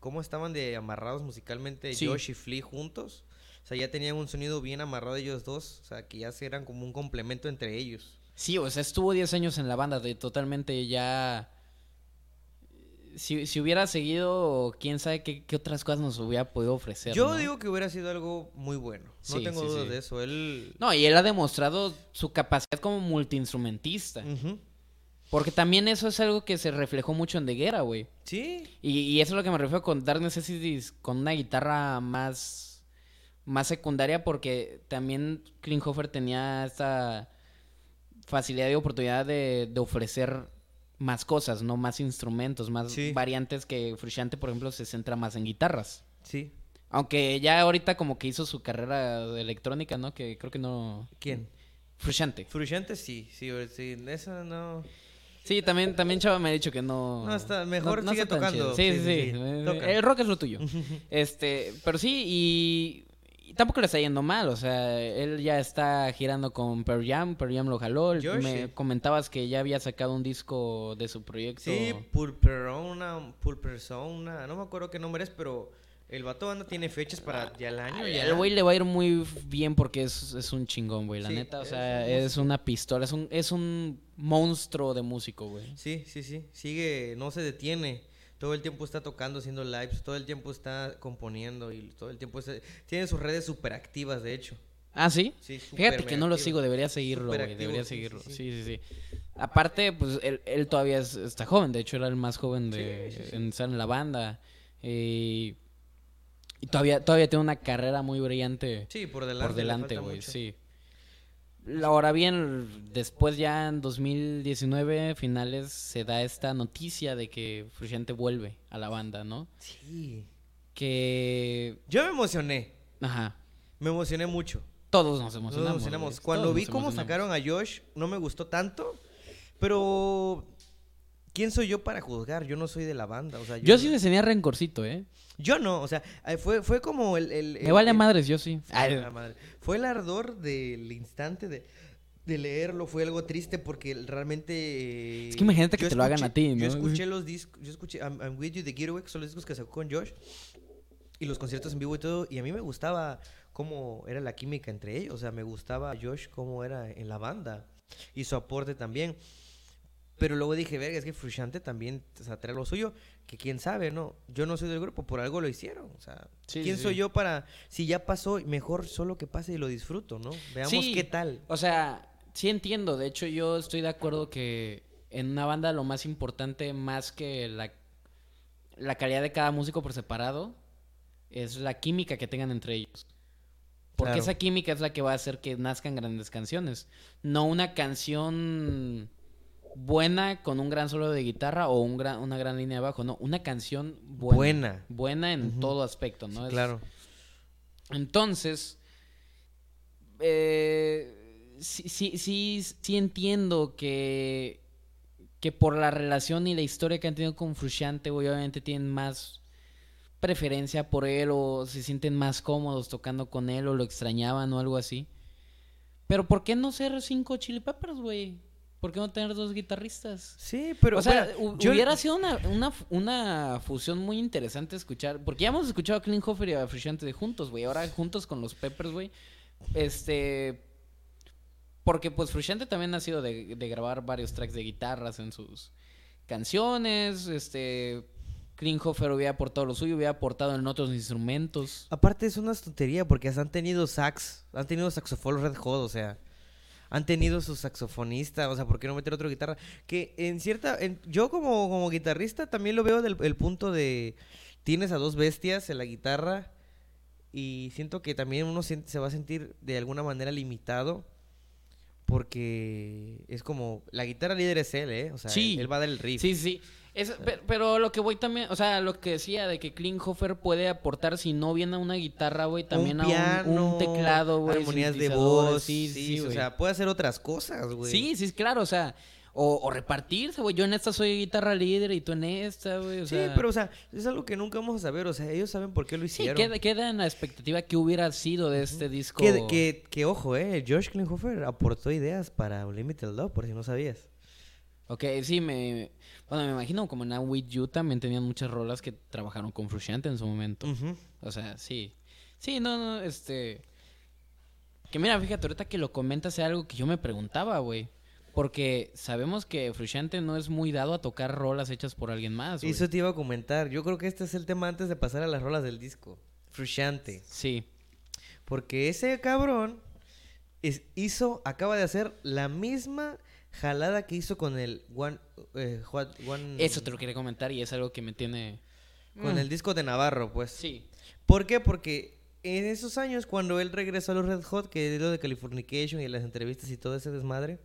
cómo estaban de amarrados musicalmente Sí. Josh y Flea juntos. O sea, ya tenían un sonido bien amarrado ellos dos, o sea, que ya se eran como un complemento entre ellos. Sí, o sea, estuvo 10 años en la banda, de totalmente ya... Si, si hubiera seguido, quién sabe qué, qué otras cosas nos hubiera podido ofrecer. Yo ¿no? digo que hubiera sido algo muy bueno. No Sí, tengo sí, dudas sí. de eso. Él No, y él ha demostrado su capacidad como multiinstrumentista. Porque también eso es algo que se reflejó mucho en The Guerra, güey. Sí, Y, y eso es lo que me refiero con Dark Necessities, con una guitarra más, más secundaria, porque también Klinghoffer tenía esta facilidad y oportunidad de, de ofrecer más cosas, no más instrumentos, más Sí. variantes que Frusciante, por ejemplo, se centra más en guitarras. sí. Aunque ya ahorita como que hizo su carrera de electrónica, ¿no? Que creo que no... ¿Quién? Frusciante. Frusciante sí, sí, sí, eso no. Sí, también, también Chava me ha dicho que no... No, está- mejor sigue está tocando. Sí, Sí, sí, sí. El rock es lo tuyo. este, pero sí, y, y tampoco le está yendo mal. O sea, él ya está girando con Pearl Jam. Pearl Jam lo jaló. Josh, Me comentabas que ya había sacado un disco de su proyecto. Sí, Pulperona, Pulpersona, no me acuerdo qué nombre es, pero el vato anda tiene fechas para ya el año. Ya. El güey le va a ir muy bien porque es, es un chingón, güey. La Sí, neta, o sea, es una pistola. Es un, es un monstruo de músico, güey. Sí, sí, sí, sigue, no se detiene. Todo el tiempo está tocando, haciendo lives, todo el tiempo está componiendo y todo el tiempo está- tiene sus redes súper activas, de hecho. Ah, ¿sí? Sí, Fíjate que no lo sigo, debería seguirlo, güey. Debería seguirlo. sí, Sí, sí. sí, sí. Aparte, pues él, él todavía es- está joven. De hecho, era el más joven de en estar en la banda. Eh, y todavía, todavía tiene una carrera muy brillante Sí, por delante. por delante, güey. Sí. Ahora bien, después ya en 2019, finales, se da esta noticia de que Frusciante vuelve a la banda, ¿no? Sí. Que... Yo me emocioné, Ajá. me emocioné mucho. Todos nos Nos emocionamos. emocionamos. güey. Cuando Todos vi nos cómo emocionamos. sacaron a Josh, no me gustó tanto, pero ¿quién soy yo para juzgar? Yo no soy de la banda, o sea, yo, Yo sí les tenía rencorcito, ¿eh? yo no, o sea, eh, fue, fue como el... el- Me el- vale a el- madres, yo sí. Ay, la madre. Fue el ardor del instante de, de leerlo, fue algo triste porque realmente... Es que imagínate que te lo hagan a ti, ¿no? Yo escuché los discos, yo escuché I'm, I'm With You de Getaway, que son los discos que sacó con Josh, y los conciertos en vivo y todo, y a mí me gustaba cómo era la química entre ellos, o sea, me gustaba Josh cómo era en la banda, y su aporte también. Pero luego dije, verga, es que Frusciante también o sea, trae lo suyo, que quién sabe, ¿no? Yo no soy del grupo, por algo lo hicieron. O sea, Sí, ¿quién sí, soy yo para, si ya pasó, mejor solo que pase y lo disfruto, ¿no? Veamos Sí. qué tal. O sea, sí entiendo. De hecho, yo estoy de acuerdo que en una banda lo más importante, más que la, la calidad de cada músico por separado, es la química que tengan entre ellos. Porque Claro. esa química es la que va a hacer que nazcan grandes canciones. No una canción buena con un gran solo de guitarra o un gran, una gran línea de bajo. No, una canción buena. Buena. Buena en todo aspecto, ¿no? Es- Claro. entonces, eh, sí, sí, sí, sí entiendo que, que por la relación y la historia que han tenido con Frusciante, obviamente tienen más preferencia por él o se sienten más cómodos tocando con él o lo extrañaban o algo así. Pero ¿por qué no ser cinco Chili Peppers, güey? ¿Por qué no tener dos guitarristas? Sí, pero. o sea, bueno, hu- yo- hubiera sido una, una, una fusión muy interesante escuchar. Porque ya hemos escuchado a Klinghoffer y a Frusciante de juntos, güey. Ahora juntos con los Peppers, güey. Este. Porque pues Frusciante también ha sido de, de grabar varios tracks de guitarras en sus canciones. Este. Klinghoffer hubiera aportado lo suyo, hubiera aportado en otros instrumentos. Aparte es una tontería porque hasta han tenido sax, han tenido saxofón Red Hot, o sea, han tenido su saxofonista, o sea, ¿por qué no meter otro guitarra? Que en cierta, en- yo como, como guitarrista también lo veo del el punto de, tienes a dos bestias en la guitarra y siento que también uno se va a sentir de alguna manera limitado porque es como, la guitarra líder es él, ¿eh? O sea, Sí. él, él va a dar el riff. Sí, sí. Es- pe- pero, lo que voy también, o sea, lo que decía de que Klinghoffer puede aportar, si no viene a una guitarra, güey, también un a un- teclado, güey. armonías de voz, Sí, sí, sí, sí, o sea, puede hacer otras cosas, güey. Sí, sí, claro, o sea, o, o repartirse, güey. Yo en esta soy guitarra líder y tú en esta, güey. Sí, sea, pero o sea, es algo que nunca vamos a saber, o sea, ellos saben por qué lo Sí, hicieron. queda, queda en la expectativa que hubiera sido de este disco. que, que, que, ojo, eh, George Klinghoffer aportó ideas para Unlimited Love, por si no sabías. Ok, sí, me... Bueno, me imagino como en With You también tenían muchas rolas que trabajaron con Frusciante en su momento. O sea, sí. Sí, no, no, este... Que mira, fíjate, ahorita que lo comentas es algo que yo me preguntaba, güey. Porque sabemos que Frusciante no es muy dado a tocar rolas hechas por alguien más. Eso te iba a comentar. Yo creo que este es el tema antes de pasar a las rolas del disco. Frusciante. Sí. Porque ese cabrón es- hizo, acaba de hacer la misma jalada que hizo con el One... eh, What- One- Eso te lo quería comentar y es algo que me tiene... Con Mm. el disco de Navarro, pues. Sí. ¿Por qué? Porque en esos años, cuando él regresó a los Red Hot, que es lo de Californication y las entrevistas y todo ese desmadre,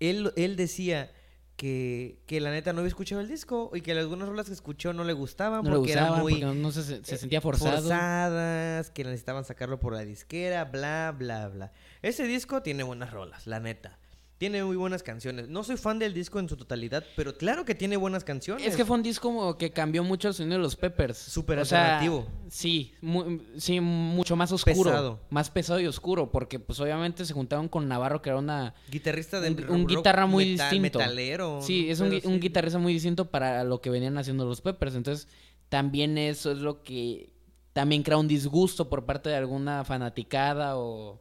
él, él decía que, que la neta no había escuchado el disco y que algunas rolas que escuchó no le gustaban No le porque eran muy porque no, no se, se eh, sentía forzado. forzadas, que necesitaban sacarlo por la disquera, bla, bla, bla. Ese disco tiene buenas rolas, la neta. Tiene muy buenas canciones. No soy fan del disco en su totalidad, pero claro que tiene buenas canciones. Es que fue un disco que cambió mucho el sonido de los Peppers. Súper sea, alternativo. sí, mu- sí, mucho más oscuro. Pesado. Más pesado y oscuro, porque pues obviamente se juntaron con Navarro, que era una... Guitarrista de un, rock- un guitarra muy metal- distinto. Metalero. Sí, es un, un guitarrista muy distinto para lo que venían haciendo los Peppers. Entonces, también eso es lo que también crea un disgusto por parte de alguna fanaticada o...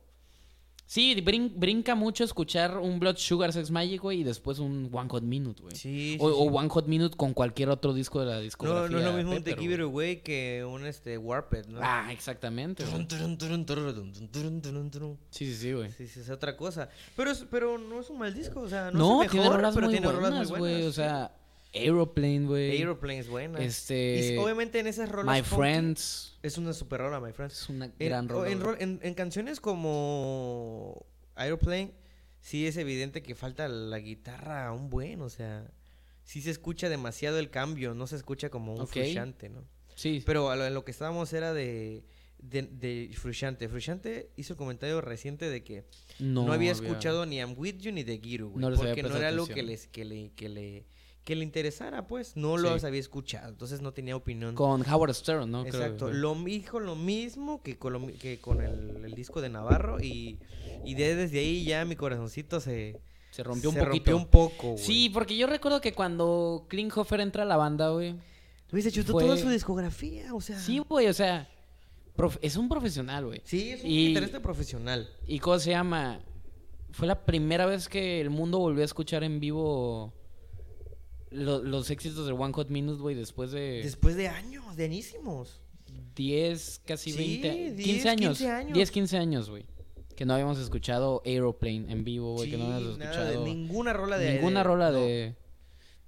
Sí, brin- brinca mucho escuchar un Blood Sugar Sex Magic, güey, y después un One Hot Minute, güey. Sí, sí, o, o sí. One Hot Minute con cualquier otro disco de la discografía. No, no es lo mismo un Te Pepper, Give It güey. Que un este Warped, ¿no? Ah, exactamente. güey. Sí, sí, sí, güey. Sí, sí, es otra cosa. Pero, es- pero no es un mal disco, o sea, no, No, es el tiene mejor, rolas pero muy tiene rolas buenas, muy güey. buenas. O sea, Aeroplane, güey. Aeroplane es buena. Este- Y obviamente en esas rolas My funky Friends. es una super rola, My Friends. Es una gran rola. en, canciones como Aeroplane, sí es evidente que falta la guitarra un buen, o sea, sí se escucha demasiado el cambio, no se escucha como un Ok. Frusciante, ¿no? Sí. Pero a lo, en lo que estábamos era de, de, de Frusciante. Frusciante hizo el comentario reciente de que no, había escuchado ni I'm With You ni The Giru, güey, No porque no era algo que, atención. les, que, le, que, le, que le interesara, pues, no lo Sí. había escuchado, entonces no tenía opinión. Con Howard Stern, ¿no? Creo Exacto, fue. lo dijo lo mismo que con, lo mi- que con el, el disco de Navarro y, y de- desde ahí ya mi corazoncito se, Se rompió un se poquito. rompió un poco, güey. Sí, porque yo recuerdo que cuando Klinghoffer entra a la banda, güey. Se chutó fue- toda su discografía, o sea. Sí, güey, o sea, prof- es un profesional, güey. Sí, es un Y- guitarrista profesional. ¿Y cómo se llama? Fue la primera vez que el mundo volvió a escuchar en vivo lo- los éxitos del One Hot Minute, güey, después de Después de años, de añísimos. 10, casi Sí, 20, 10, 15 años. 15 años. 10, 15 años, güey. que no habíamos escuchado Aeroplane en vivo, güey, que no habíamos nada de- escuchado ninguna rola de ninguna de- rola no. de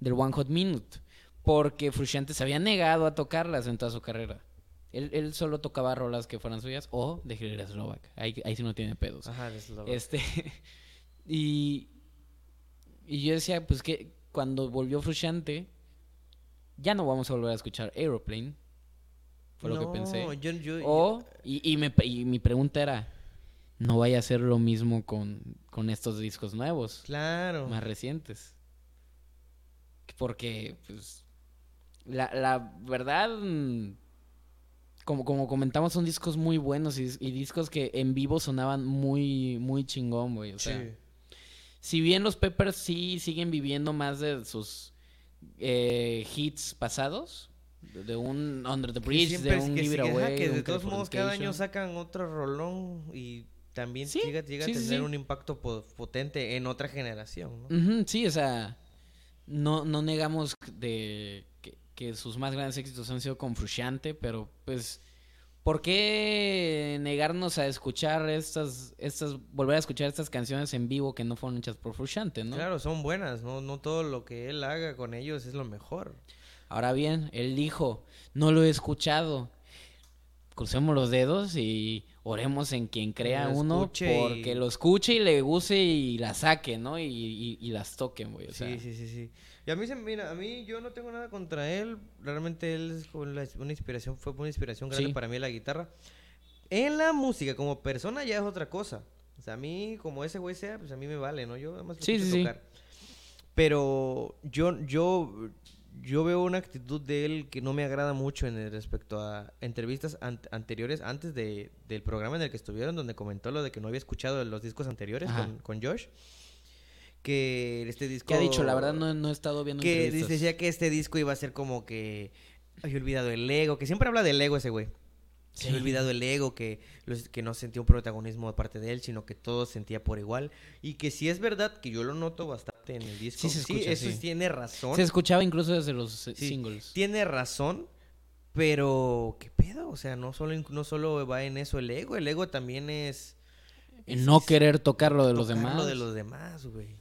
del One Hot Minute, porque Frusciante se había negado a tocarlas en toda su carrera. Él, él solo tocaba rolas que fueran suyas o de Hilary Slovak. Ahí, ahí sí no tiene pedos. Ajá, de Slovak. Este. y. Y yo decía, pues que cuando volvió Frusciante, ya no vamos a volver a escuchar Aeroplane. Fue lo que pensé. yo- yo- O, y, y, me- y mi pregunta era, no vaya a ser lo mismo con, con estos discos nuevos, Claro. más recientes. Porque, pues, la, la verdad, como, como comentamos, son discos muy buenos y, y discos que en vivo sonaban muy, muy chingón, güey. O sea, Sí. Si bien los Peppers sí siguen viviendo más de sus eh, hits pasados, de- un Under the Bridge, de un que, Give It Away, que de todos modos cada año sacan otro rolón y también Sí, llega, llega sí, a tener sí. un impacto po- potente en otra generación, ¿no? Sí, o sea, no, no negamos de que, que sus más grandes éxitos han sido con Frusciante, pero pues, ¿por qué negarnos a escuchar estas, estas, volver a escuchar estas canciones en vivo que no fueron hechas por Frusciante, ¿no? Claro, son buenas, ¿no? No todo lo que él haga con ellos es lo mejor. Ahora bien, él dijo, no lo he escuchado. Crucemos los dedos y oremos en quien crea lo uno y- porque lo escuche y le guste y la saque, ¿no? Y, y- y las toquen, güey. O sea, sí, sí, sí, sí. Y a mí, se, mira, a mí yo no tengo nada contra él. Realmente él es una inspiración, fue una inspiración grande Sí. para mí la guitarra. En la música, como persona ya es otra cosa. O sea, a mí, como ese güey sea, pues a mí me vale, ¿no? Yo además Sí, sí, sí. tocar. Pero yo, yo, yo veo una actitud de él que no me agrada mucho en el- respecto a entrevistas an- anteriores, antes de, del programa en el que estuvieron, donde comentó lo de que no había escuchado los discos anteriores con, con Josh. Que este disco... ¿Qué ha dicho? La verdad no, no he estado viendo Que entrevistas. decía que este disco iba a ser como que había olvidado el ego, que siempre habla del ego ese güey. Se había Sí. olvidado el ego, que, los- que no sentía un protagonismo de parte de él, sino que todo sentía por igual. Y que sí es verdad que yo lo noto bastante en el disco. Sí se escucha, eso sí. tiene razón. Se escuchaba incluso desde los eh, Sí, singles. Tiene razón, pero ¿qué pedo? O sea, no solo, no solo va en eso el ego, el ego también es... En no querer tocar lo de los demás. Lo de los demás, güey.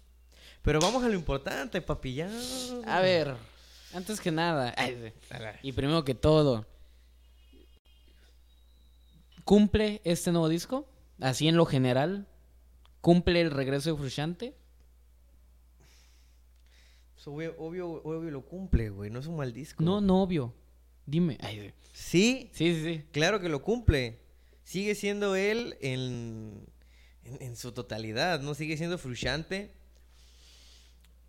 Pero vamos a lo importante, papi, ya. A ver, antes que nada, ay, y primero que todo, ¿cumple este nuevo disco? Así en lo general, ¿cumple el regreso de Frusciante? Obvio, obvio, obvio lo cumple, güey. No es un mal disco. No, no, obvio. Dime. Ay, Sí, sí, sí, sí. claro que lo cumple. Sigue siendo él en, en, en su totalidad, ¿no? Sigue siendo frustrante.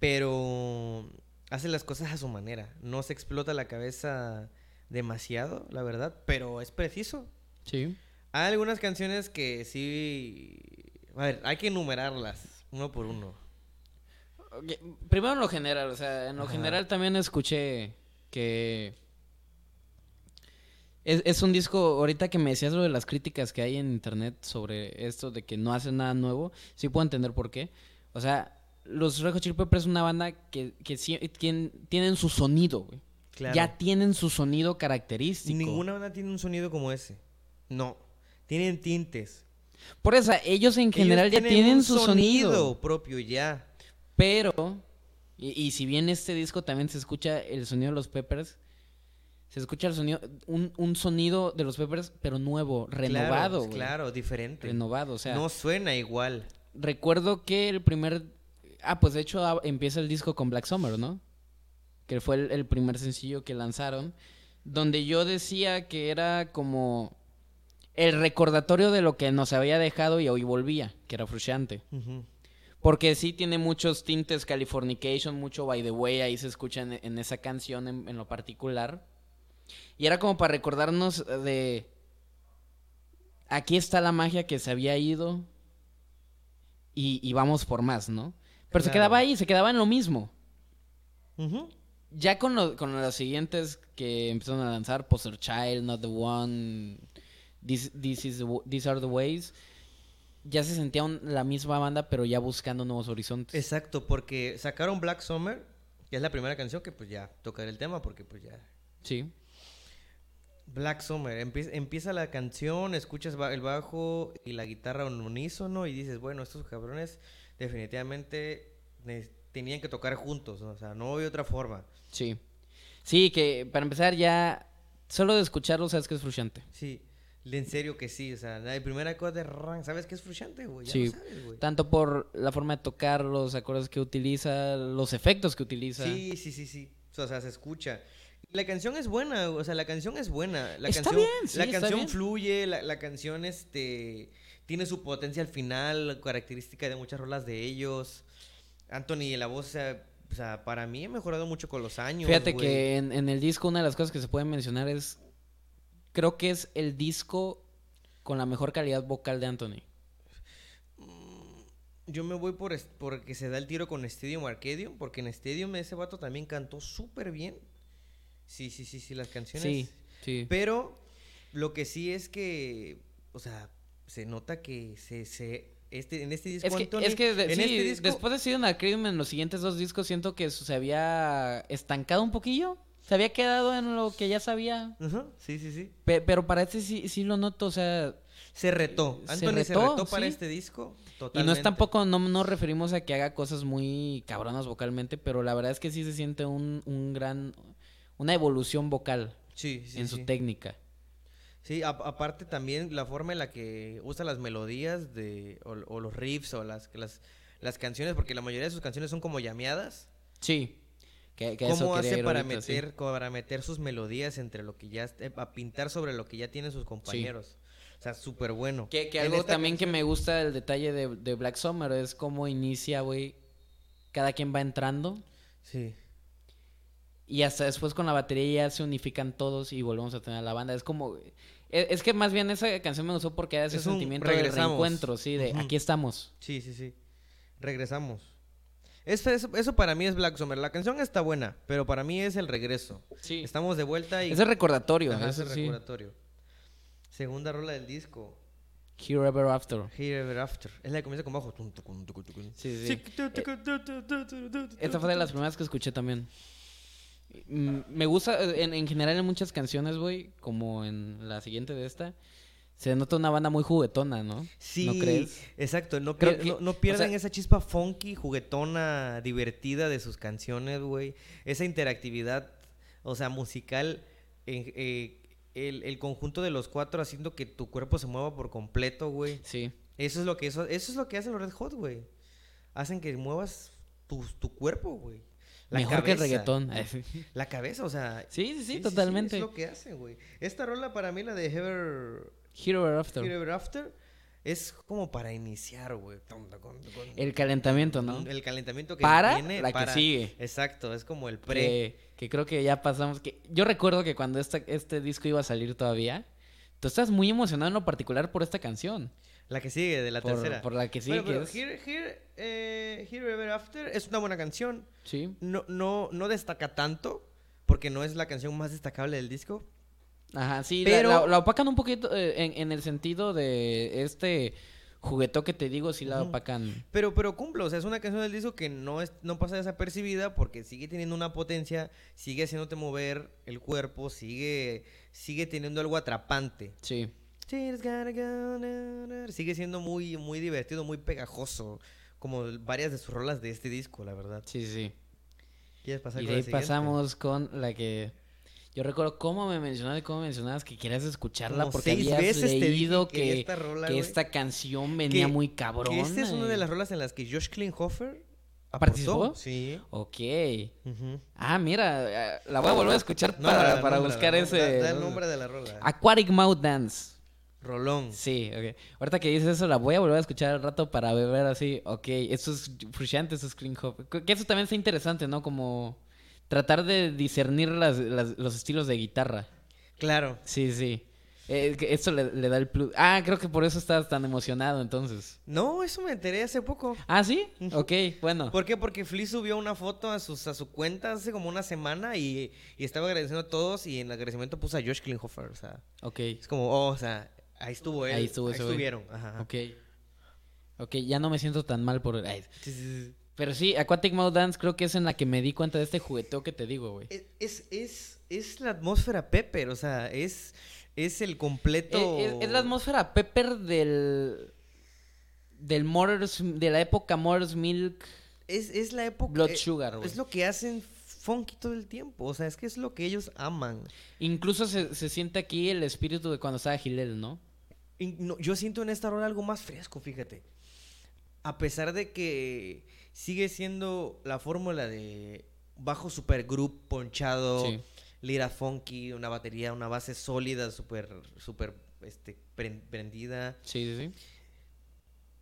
Pero hace las cosas a su manera. No se explota la cabeza demasiado, la verdad. Pero es preciso. Sí. Hay algunas canciones que sí... A ver, hay que enumerarlas uno por uno. Primero en lo general, o sea, en lo Ajá. general también escuché que es, es un disco, ahorita que me decías lo de las críticas que hay en internet sobre esto de que no hacen nada nuevo, sí puedo entender por qué. O sea, los Red Hot Chili Peppers es una banda que, que tienen su sonido, güey. Claro. Ya tienen su sonido característico. Ninguna banda tiene un sonido como ese. No. Tienen tintes. Por eso, ellos en general Ellos ya tienen un su sonido. propio ya. Pero, y, y si bien este disco también se escucha el sonido de los Peppers, se escucha el sonido, un, un sonido de los Peppers, pero nuevo, renovado. Claro, claro, diferente. Renovado, o sea. no suena igual. Recuerdo que el primer. Ah, pues de hecho ah, empieza el disco con Black Summer, ¿no? Que fue el, el primer sencillo que lanzaron. Donde yo decía que era como el recordatorio de lo que nos había dejado y hoy volvía, que era frustrante. Porque sí tiene muchos tintes Californication, mucho By the Way, ahí se escucha en, en esa canción en, en lo particular. Y era como para recordarnos de... Aquí está la magia que se había ido y, y vamos por más, ¿no? Pero se quedaba ahí, se quedaba en lo mismo. Ya con, lo- con los siguientes que empezaron a lanzar, Poster Child, Not the One, This, This is the These Are the Ways, ya se sentía un- la misma banda, pero ya buscando nuevos horizontes. Exacto, porque sacaron Black Summer, que es la primera canción que pues ya tocaré el tema porque pues ya... Sí. Black Summer. Empieza, empieza la canción, escuchas el bajo y la guitarra en unísono y dices, bueno, estos cabrones definitivamente tenían que tocar juntos, ¿no? o sea, no hay otra forma. Sí. Sí, que para empezar ya, solo de escucharlo sabes que es frustrante. Sí, en serio que sí, o sea, la primera cosa de Ran, ¿sabes qué es frustrante, güey? Ya Sí. lo sabes, güey. Tanto por la forma de tocar, los acordes que utiliza, los efectos que utiliza. Sí, sí, sí, sí. O sea, se escucha. La canción es buena, o sea, la canción es buena. La Está canción, bien, sí, la está canción bien. fluye, la, la canción este tiene su potencia al final, característica de muchas rolas de ellos. Anthony, la voz, o sea, para mí ha mejorado mucho con los años. Fíjate que en, en el disco una de las cosas que se pueden mencionar es, creo que es el disco con la mejor calidad vocal de Anthony. Yo me voy por porque se da el tiro con Stadium Arcadium, porque en Stadium ese vato también cantó súper bien. Sí, sí, sí, sí, las canciones. Sí, sí. Pero lo que sí es que, o sea, se nota que se, se este, en este disco, Es que, Anthony, es que de- en sí, este disco, después de Sidon Arcadium en los siguientes dos discos siento que se había estancado un poquillo. Se había quedado en lo que ya sabía. Ajá, sí, sí, sí. Pe- pero para este sí, sí lo noto, o sea... Se retó. Se Anthony se retó, retó, para sí. este disco. Y no es Totalmente. tampoco, no nos referimos a que haga cosas muy cabronas vocalmente, pero la verdad es que sí se siente un, un gran... Una evolución vocal Sí, sí, en su técnica. Sí, a- aparte también la forma en la que usa las melodías de o, o los riffs o las, las las canciones, porque la mayoría de sus canciones son como llameadas. Sí. Que, que a eso ¿Cómo hace para ahorita, sí. meter para meter sus melodías entre lo que ya eh, a pintar sobre lo que ya tienen sus compañeros? O sea, súper bueno. Que, que algo también que me gusta el detalle de, de Black Summer es cómo inicia, güey. Cada quien va entrando Sí. Y hasta después con la batería ya se unifican todos y volvemos a tener a la banda. Es como... Es, es que más bien esa canción me gustó porque da ese Es un sentimiento de reencuentro, sí, de aquí estamos. Sí, sí, sí. Regresamos. Eso, eso, eso para mí es Black Summer. La canción está buena, pero para mí es el regreso. Sí. Estamos de vuelta y Es el recordatorio, Ajá, eso es el sí. recordatorio. Segunda rola del disco. Here Ever After. Here Ever After. Es la que comienza con bajo. Sí, sí. Eh, Esta fue de las primeras que escuché también. Mm, Me gusta, eh, en, en general en muchas canciones, güey, como en la siguiente de esta, se nota una banda muy juguetona, ¿no? Sí, ¿No crees? exacto. No, Creo que- no, no o pierdan sea- esa chispa funky, juguetona, divertida de sus canciones, güey. Esa interactividad, o sea, musical. eh, el, el conjunto de los cuatro haciendo que tu cuerpo se mueva por completo, güey. Sí. Eso es lo que eso, eso es lo que hacen los Red Hot, güey. Hacen que muevas tu, tu cuerpo, güey. La Mejor que el cabeza. reggaetón. La cabeza, o sea. Sí, sí, sí, totalmente. es lo que hacen, güey. Esta rola para mí, la de Ever, Ever After. Ever After, es como para iniciar, güey. El calentamiento, ¿no? El calentamiento que Para viene la que para- sigue. Exacto, es como el pre. Que, que creo que ya pasamos. que Yo recuerdo que cuando esta, este disco iba a salir todavía, tú estás muy emocionado en lo particular por esta canción. La que sigue, de la por, tercera. por la que sigue, Bueno, pero es- Here, Here, eh, Here Ever After es una buena canción. Sí. No, no, no destaca tanto, porque no es la canción más destacable del disco. Ajá, sí, Pero- la, la- la opacan un poquito eh, en, en el sentido de este juguetón que te digo, sí la opacan. Pero, pero cumple, o sea, es una canción del disco que no, es, no pasa desapercibida porque sigue teniendo una potencia, sigue haciéndote mover el cuerpo, sigue, sigue teniendo algo atrapante. Sí. Sigue siendo muy, muy divertido, muy pegajoso, como varias de sus rolas de este disco, la verdad. Sí, sí. ¿Quieres pasar Y con de ahí pasamos con la que... Yo recuerdo cómo me mencionabas cómo mencionabas que querías escucharla Como porque seis habías veces te leído que que, esta rola, que güey, esta canción venía que- muy cabrona. Que esta es una de las rolas en las que Josh Klinghoffer ¿Participó? Sí. Ok. Ah, mira, eh, la voy a volver a escuchar para, para buscar da- ese... Da, el nombre de la rola. Aquatic Mouth Dance. Rolón. Sí, ok. Ahorita que dices eso, la voy a volver a escuchar al rato para ver así, ok, esto es frustrante, esto es clean hop. Que eso también está interesante, ¿no? Como tratar de discernir las- las- los estilos de guitarra. Claro. Sí, sí. Eh, esto le, le da el plus. Ah, creo que por eso estás tan emocionado entonces. No, eso me enteré hace poco. Ah, ¿sí? Ok, bueno. ¿Por qué? Porque Flea subió una foto a, sus, a su cuenta hace como una semana y, y estaba agradeciendo a todos y en el agradecimiento puso a Josh Klinghoffer. O sea, Ok, es como, oh, o sea, ahí estuvo él. Ahí estuvo estuvieron. Ajá. ok. Ok, ya no me siento tan mal por... ay, Sí, sí, sí. Pero sí, Aquatic Mode Dance creo que es en la que me di cuenta de este jugueteo que te digo, güey. Es, es, es, es la atmósfera Pepper, o sea, es, es el completo... Es, es- es la atmósfera Pepper del. Del Motors, de la época Motors Milk. Es, es la época... Blood eh, Sugar, güey. Es lo que hacen funky todo el tiempo, o sea, es que es lo que ellos aman. Incluso se, se siente aquí el espíritu de cuando estaba Gilel, ¿no? No, yo siento en esta rola algo más fresco, fíjate. A pesar de que sigue siendo la fórmula de bajo supergroup ponchado, Sí. lira funky, una batería, una base sólida, súper, súper, este, pren- prendida. Sí, sí, sí.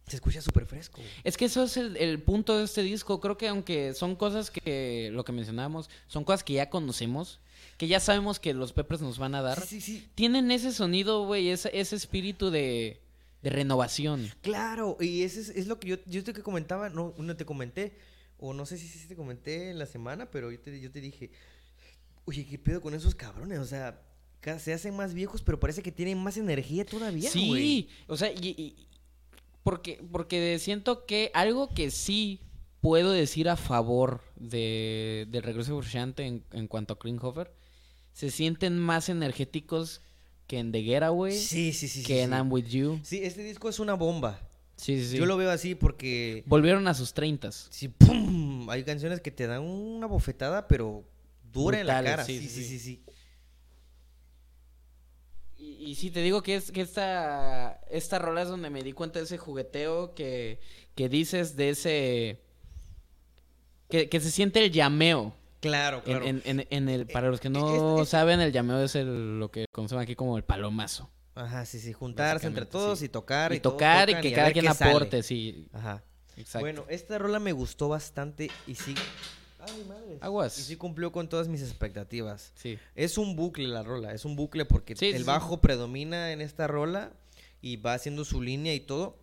Se escucha súper fresco. Es que eso es el, el punto de este disco. Creo que aunque son cosas que, lo que mencionábamos, son cosas que ya conocemos, que ya sabemos que los Peppers nos van a dar, Sí, sí, sí. tienen ese sonido, güey, ese, ese espíritu de, de renovación. Claro, y ese es, es lo que yo, yo te comentaba, no, no te comenté, o no sé si sí te comenté en la semana, pero yo te, yo te dije, oye, ¿qué pedo con esos cabrones? O sea, se hacen más viejos, pero parece que tienen más energía todavía, sí, güey. o sea, y, y- porque, porque siento que algo que sí puedo decir a favor de, del regreso de Frusciante en, en cuanto a Klinghoffer, se sienten más energéticos que en The Getaway, Sí, sí, sí. sí, que en sí. I'm With You. Sí, este disco es una bomba. Sí, sí, sí. Yo lo veo así porque, Volvieron a sus treintas. sí, ¡pum! Hay canciones que te dan una bofetada, pero dura en la cara. sí, Sí, sí, sí, sí. sí, sí. Y, y sí, te digo que es que esta, esta rola es donde me di cuenta de ese jugueteo que, que dices de ese... Que, que se siente el llameo. Claro, claro. en- en- en el, para los que Eh, no es- es- saben, el llameo es el, lo que conocemos aquí como el palomazo. Ajá, sí, sí, juntarse entre todos sí. y tocar. Y todos tocar y que cada quien qué sale. aporte, sí. Ajá. Exacto. Bueno, esta rola me gustó bastante y sí. Ay, madre. Aguas. Y sí cumplió con todas mis expectativas. Sí. Es un bucle la rola, es un bucle porque sí, el sí. bajo predomina en esta rola y va haciendo su línea y todo.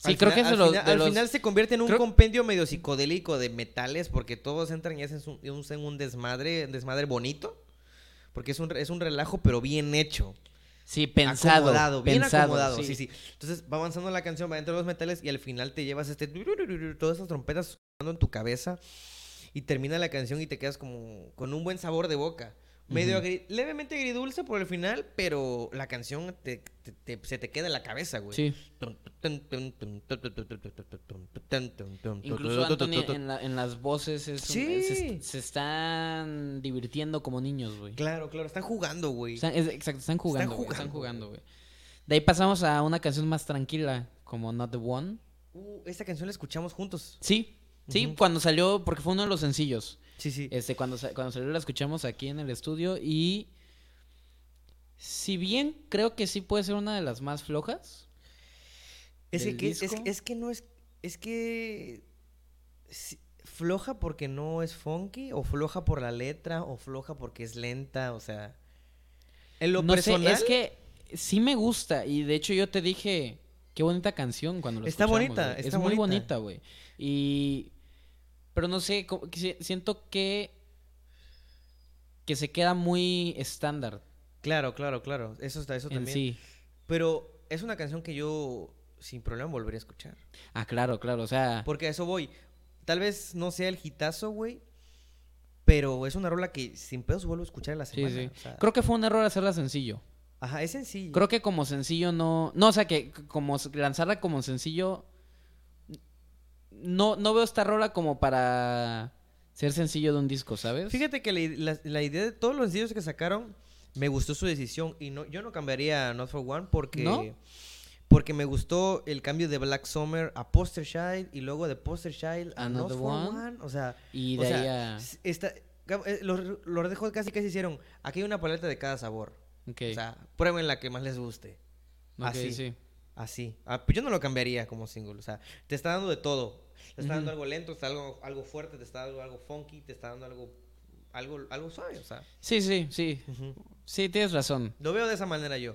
Sí, Al creo final- que es de al final, de al final se convierte en un creo- compendio medio psicodélico de metales porque todos entran y hacen un, desmadre, un desmadre bonito. Porque es un, es un relajo pero bien hecho. Sí, pensado. acomodado, bien pensado, acomodado, sí. sí, Entonces va avanzando la canción, va dentro de los metales y al final te llevas este todas esas trompetas sonando en tu cabeza y termina la canción y te quedas como con un buen sabor de boca. Medio Ujú. agri- levemente agridulce por el final, pero la canción te- te- te- se te queda en la cabeza, güey. Sí. Incluso Anthony en, la- en las voces es un- Sí. se, se están divirtiendo como niños, güey. Claro, claro, están jugando, güey. Están- es- exacto, están jugando, están jugando, güey. De ahí pasamos a una canción más tranquila, como Not the One. Uh, esta canción la escuchamos juntos. Sí, sí, cuando salió, porque fue uno de los sencillos. Sí, sí. Este, cuando, cuando salió la escuchamos aquí en el estudio y si bien creo que sí puede ser una de las más flojas. Es que, es, que no es. Es que. floja porque no es funky, o floja por la letra, o floja porque es lenta, o sea. En lo no personal. sé, es que sí me gusta y de hecho yo te dije qué bonita canción cuando la Está bonita, está es muy bonita, güey. Y pero no sé, como que si- siento que que se queda muy estándar Claro, claro, claro. Eso está, eso en también. sí. Pero es una canción que yo sin problema volvería a escuchar. Ah, claro, claro, o sea, Porque a eso voy. Tal vez no sea el hitazo, güey. Pero es una rola que sin pedos vuelvo a escuchar en la sí, semana. sí. o sea, Creo que fue un error hacerla sencillo. Ajá, es sencillo. Creo que como sencillo no. No, o sea que como lanzarla como sencillo. No, no veo esta rola como para ser sencillo de un disco, ¿sabes? Fíjate que la, la- la idea de todos los sencillos que sacaron, me gustó su decisión. Y no, yo no cambiaría Not for One porque. ¿No? Porque me gustó el cambio de Black Summer a Poster Child y luego de Poster Child a Not for One. One. O sea, Y o de sea, ahí a. s- está, gam- eh, los, los dejó casi casi hicieron. Aquí hay una paleta de cada sabor. Ok. O sea, prueben la que más les guste. así. sí. Así. Ah, pues yo no lo cambiaría como single. O sea, te está dando de todo. Te está dando algo lento, te está dando algo, algo fuerte, te está dando algo funky, te está dando algo, algo, algo suave. O sea, Sí, sí, sí. Sí, tienes razón. lo veo de esa manera yo.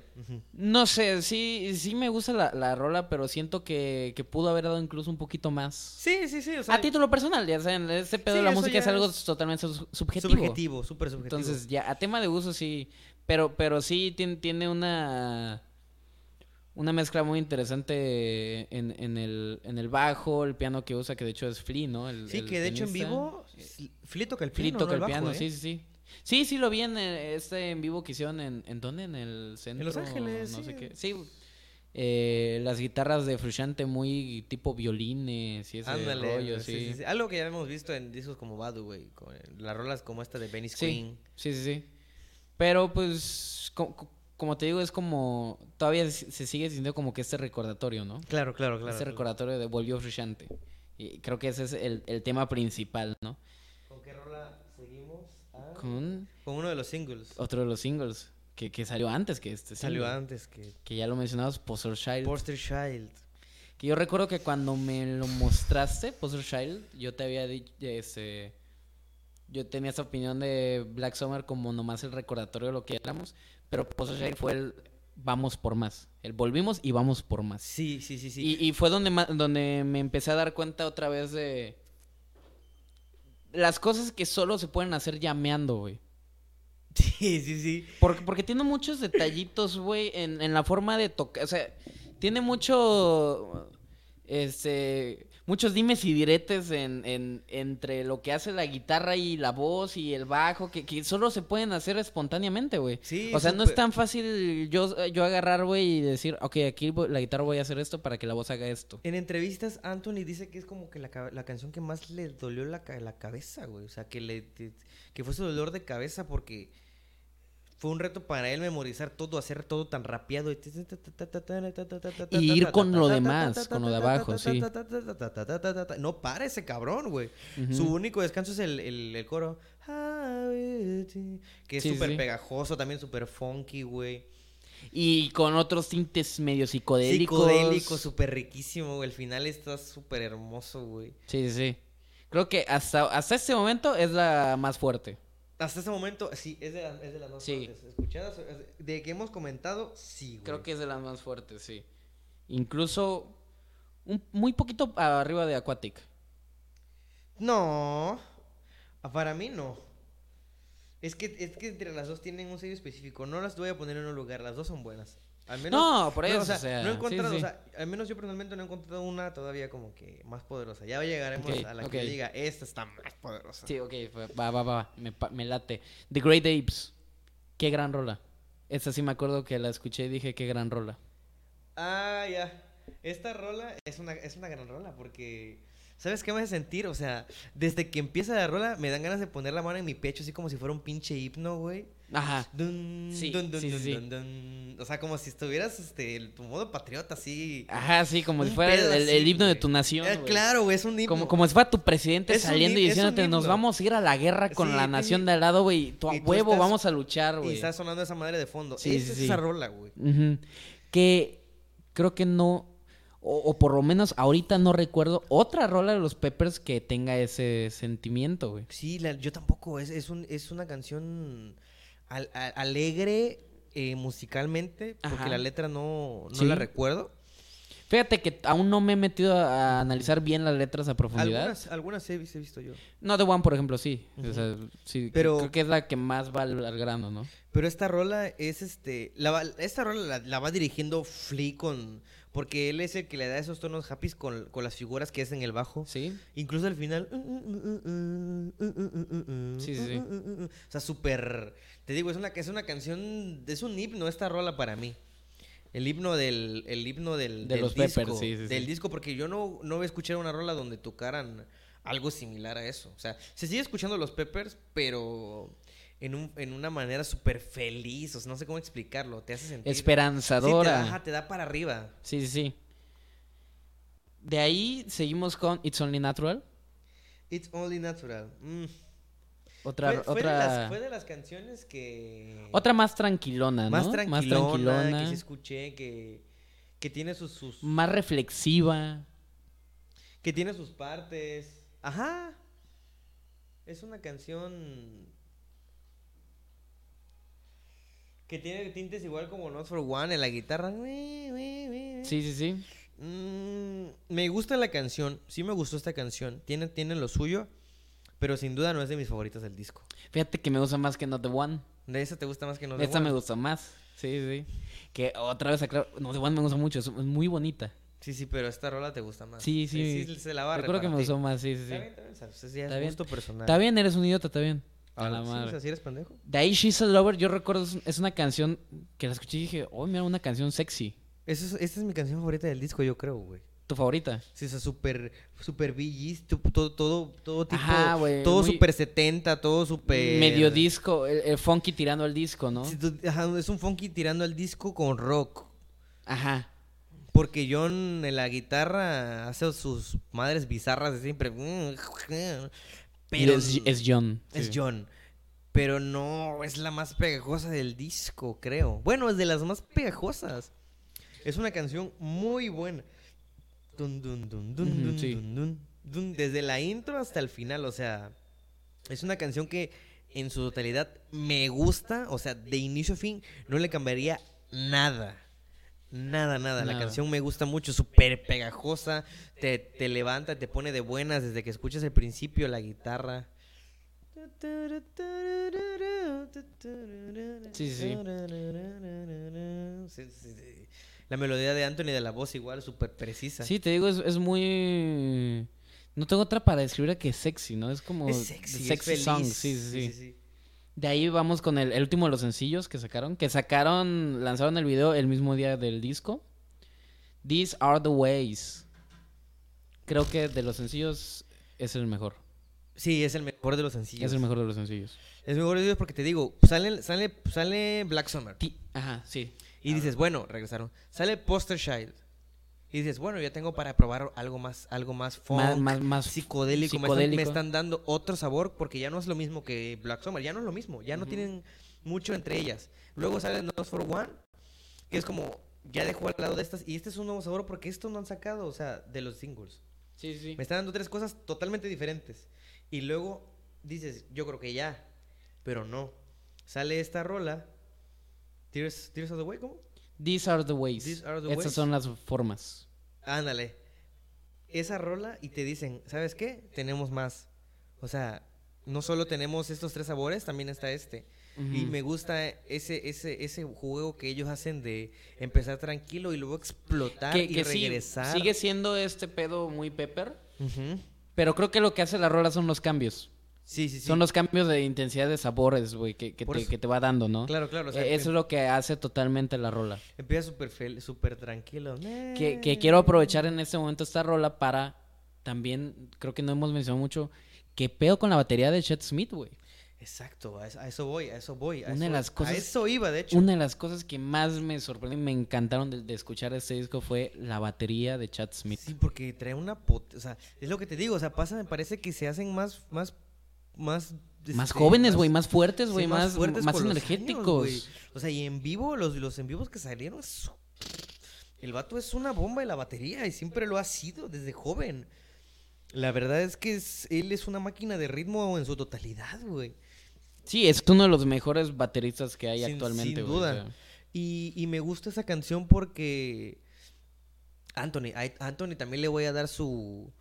No sé, sí, sí me gusta la, la rola, pero siento que, que pudo haber dado incluso un poquito más. Sí, sí, sí. O sea, a título personal, ya saben, este pedo Sí, de la música es algo es totalmente su- subjetivo. subjetivo, súper subjetivo. Entonces, ya, a tema de uso sí, pero, pero sí tiene, tiene una... una mezcla muy interesante en, en el, en el bajo, el piano que usa, que de hecho es Flea, ¿no? El- Sí, el que de hecho en vivo, Flea toca el Flea piano, toca no el piano, ¿eh? sí, sí, sí. Sí, sí lo vi en eh, este en vivo que hicieron en, ¿en dónde? En el centro. Los Ángeles, no sí. sé qué. Sí. eh, las guitarras de Frusciante muy tipo violines y ese Ándale, rollo, sí, sí. Algo que ya hemos visto en discos como Badu, güey. con Las rolas como esta de Benny Screen. sí, sí, sí. Pero pues, como te digo, es como, todavía se sigue sintiendo como que este recordatorio, ¿no? Claro, claro, claro. este claro. recordatorio de Volvió Frusciante. Y creo que ese es el, el tema principal, ¿no? ¿Con qué rola seguimos? Ah, Con Con uno de los singles. otro de los singles que, que salió antes que este Salió single, antes que Que ya lo mencionabas, Poster Child. Poster Child. Que yo recuerdo que cuando me lo mostraste, Poster Child, yo te había dicho, este, yo tenía esa opinión de Black Summer como nomás el recordatorio de lo que éramos, pero Poster Child fue el vamos por más, el volvimos y vamos por más. Sí, sí, sí, sí. Y, y fue donde, donde me empecé a dar cuenta otra vez de las cosas que solo se pueden hacer llameando, güey. Sí, sí, sí. Porque, porque tiene muchos detallitos, güey, en, en la forma de tocar. O sea, tiene mucho. Este. Muchos dimes y diretes en, en- entre lo que hace la guitarra y la voz y el bajo, que, que solo se pueden hacer espontáneamente, güey. Sí, o sea, no es tan fácil yo, yo agarrar, güey, y decir, ok, aquí voy- la guitarra voy a hacer esto para que la voz haga esto. En entrevistas, Anthony dice que es como que la, la canción que más le dolió la, la cabeza, güey. O sea, que, le, que fue su dolor de cabeza porque fue un reto para él memorizar todo, hacer todo tan rapeado. Y Y ir con lo demás, con lo de abajo, sí. No para ese cabrón, güey. Su único descanso es el, el, el coro. Que es sí, súper sí. pegajoso, también súper funky, güey. Y con otros tintes medio psicodélicos. Psicodélico, súper riquísimo, güey. El final está súper hermoso, güey. Sí, sí, sí. Creo que hasta, hasta este momento es la más fuerte. Hasta ese momento, sí, es de, la- es de las más Sí. fuertes escuchadas. es- De que hemos comentado, sí, güey. Creo que es de las más fuertes, sí. Incluso un, muy poquito arriba de Aquatic. No, para mí no. Es que, es que entre las dos tienen un sello específico. No las voy a poner en un lugar, las dos son buenas. Al menos, No, por eso, o sea, o sea, no he encontrado, sí. o sea, al menos yo personalmente no he encontrado una todavía como que más poderosa. Ya llegaremos a la que diga, esta está más poderosa. Sí, ok, va, va, va, me, me late. The Great Apes. Qué gran rola. Esta sí me acuerdo que la escuché y dije qué gran rola. Ah, ya. Esta rola es una, es una gran rola porque... ¿Sabes qué me hace sentir? O sea, desde que empieza la rola me dan ganas de poner la mano en mi pecho así como si fuera un pinche hipno, güey. Ajá. Dun, Sí, dun, dun, sí, sí. O sea, como si estuvieras este, tu modo patriota, así. Ajá, sí, como si fuera el, himno de tu nación. Eh, claro, güey, es un himno. Como, como si fuera tu presidente Es saliendo y diciéndote, nos vamos a ir a la guerra con la nación de al lado, güey. Tu a Y huevo, estás- vamos a luchar, Y güey. está sonando esa madre de fondo. Sí, es sí. esa rola, güey. Que creo que no, o, o por lo menos ahorita no recuerdo otra rola de los Peppers que tenga ese sentimiento, güey. Sí, la- yo tampoco. Es, es, un, es una canción al- a- alegre eh, musicalmente, porque Ajá. la letra no, no Sí. la recuerdo. Fíjate que aún no me he metido a, analizar bien las letras a profundidad. Algunas, algunas he, vis- he visto yo. No, The One, por ejemplo, sí. O Ujú. sea, sí, Pero- creo que es la que más va al, al grano, ¿no? Pero esta rola es este. La, esta rola la, la va dirigiendo Flea con. Porque él es el que le da esos tonos happy con, con las figuras que es en el bajo. Sí. Incluso al final. Sí, sí, sí. O sea, súper. Te digo, es una, es una canción. Es un himno esta rola para mí. El himno del. El himno del. De del los disco, Peppers, sí, sí, Del sí. disco, porque yo no, no voy a escuchar una rola donde tocaran algo similar a eso. O sea, se sigue escuchando los Peppers, pero. En, un, en una manera súper feliz, o sea, no sé cómo explicarlo, te hace sentir... Sí, te, Esperanzadora. da, ajá, te da para arriba. Sí, sí, sí. De ahí seguimos con It's Only Natural. It's only natural. Mm. Otra, fue, fue otra, de las, fue de las canciones que... otra más tranquilona, ¿no? más tranquilona, más tranquilona, que sí escuché, que, que tiene sus, sus... más reflexiva. Que tiene sus partes. Ajá. Es una canción... Que tiene tintes igual como Not For One en la guitarra. Sí, sí, sí. Mm, me gusta la canción, sí me gustó esta canción, tiene, tiene lo suyo, pero sin duda no es de mis favoritas del disco. Fíjate que me gusta más que Not the One. ¿De esa te gusta más que no de Esta me One? gusta más. Sí, sí. Que otra vez aclaro, no, The One me gusta mucho, es muy bonita. Sí, sí, pero esta rola te gusta más. Sí, sí. Sí, se la va a Recuerdo que me gustó más, sí, sí, sí. Está bien, está bien, o sea, pues ya Está es bien. gusto personal. Está bien, eres un idiota, está bien. A Ah, la sí, madre. si eres pendejo. De ahí She's a Lover, yo recuerdo, es- una canción que la escuché y dije, oh, mira, una canción sexy. Esa es, esta es mi canción favorita del disco, yo creo, güey. ¿Tu favorita? Sí, o sea, súper, súper BGs, tu- todo, todo, todo tipo, Ajá, güey, todo súper 70, todo súper... Medio disco, el, el funky tirando al disco, ¿no? Sí, tú- ajá, es un funky tirando al disco con rock. Ajá. Porque John en la guitarra hace sus madres bizarras de siempre. Pero es, es John. es sí. John. Pero no es la más pegajosa del disco, creo. Bueno, es de las más pegajosas. Es una canción muy buena. Dun, dun, dun, dun, Ujú, dun, sí. dun, dun, dun, desde la intro hasta el final, o sea, es una canción que en su totalidad me gusta, o sea, de inicio a fin no le cambiaría nada. Nada, nada. La canción me gusta mucho, súper pegajosa, te, te levanta, te pone de buenas desde que escuchas el principio, la guitarra. Sí, sí. La melodía de Anthony de la voz igual, súper precisa. Sí, te digo, es, es muy... No tengo otra para describirla que sexy, ¿no? Es como... es sexy, es sexy feliz. song, sí, sí, sí. De ahí vamos con el, el último de los sencillos que sacaron. Que sacaron, lanzaron el video el mismo día del disco. These are the ways. Creo que de los sencillos es el mejor. Sí, es el mejor de los sencillos. Es el mejor de los sencillos. Es el mejor de ellos porque te digo, sale, sale, sale Black Summer. Ti- Ajá, sí. Y dices, bueno, regresaron. Sale Poster Child. Y dices, bueno, ya tengo para probar algo más, algo más funk, Más- más- más psicodélico. me están-. Me, están, dando otro sabor porque ya no es lo mismo que Black Summer. Ya no es lo mismo. Ya no tienen mucho entre ellas. Luego sale Not for One, que es como, ya dejó al lado de estas. Y este es un nuevo sabor porque estos no han sacado, o sea, de los singles. Sí, sí. Me están dando tres cosas totalmente diferentes. Y luego dices, yo creo que ya. Pero no. Sale esta rola. Tears, Tears of the Way, ¿cómo? These are the ways. These are the Estas ways. son las formas. Ándale. Esa rola y te dicen, ¿sabes qué? Tenemos más. O sea, no solo tenemos estos tres sabores, también está este. Y Ujú. me gusta ese, ese, ese juego que ellos hacen de empezar tranquilo y luego explotar que, y que sí, regresar. sigue siendo este pedo muy pepper. Ujú. Pero creo que lo que hace la rola son los cambios. Sí, sí, sí. Son los cambios de intensidad de sabores, güey, que, te, eso. que te va dando, ¿no? Claro, claro. o sea, Eh, Eso es lo que hace totalmente la rola. Empieza súper súper tranquilo. Que, que quiero aprovechar en este momento esta rola para también, creo que no hemos mencionado mucho, que pedo con la batería de Chet Smith, güey. Exacto, a eso, voy, a eso voy. a Una de eso- las cosas- A eso iba, de hecho. Una de las cosas que más me sorprendió y me encantaron de, de escuchar este disco fue la batería de Chad Smith. Sí, porque trae una pot... O sea, es lo que te digo, o sea, pasa, me parece que se hacen más... Más, más, más este, jóvenes, güey, más fuertes, sí, güey, más, fuertes más energéticos. años, o sea, y en vivo, los, los en vivos que salieron... es- El vato es una bomba de la batería y siempre lo ha sido desde joven. La verdad es que es- él es una máquina de ritmo en su totalidad, güey. sí, es uno de los mejores bateristas que hay Sin- actualmente, sin o duda. sea. Y, y me gusta esa canción porque Anthony, a Anthony también le voy a dar su,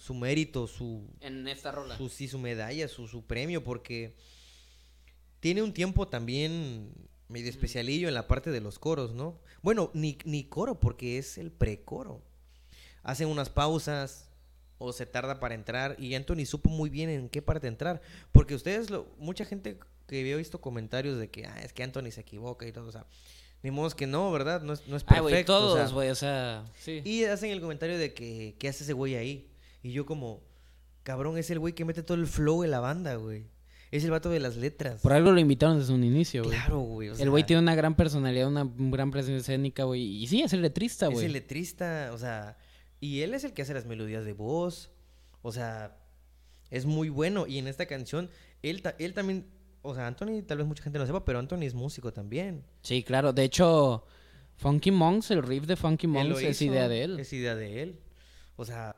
su mérito, su, En esta rola. su, sí, su medalla, su, su premio, porque tiene un tiempo también medio especialillo en la parte de los coros, ¿no? Bueno, ni, ni coro, porque es el precoro. Hacen unas pausas o se tarda para entrar y Anthony supo muy bien en qué parte entrar, porque ustedes, lo, mucha gente que había visto comentarios de que, ah, es que Anthony se equivoca y todo, o sea, ni modo que no, ¿verdad? No es, no es Ay, perfecto. güey, o sea, todos, güey, o sea, sí. y hacen el comentario de que, ¿qué hace ese güey ahí? Y yo como, cabrón, es el güey que mete todo el flow en la banda, güey. Es el vato de las letras. Por algo lo invitaron desde un inicio, güey. Claro, güey. o el güey tiene una gran personalidad, una gran presencia escénica, güey. Y sí, es el letrista, Es güey. el letrista, o sea, y él es el que hace las melodías de voz. O sea, es muy bueno. Y en esta canción, él, ta- él también, o sea, Anthony, tal vez mucha gente no sepa, pero Anthony es músico también. Sí, claro. De hecho, Funky Monks, el riff de Funky lo Monks es idea de él. Es idea de él. O sea,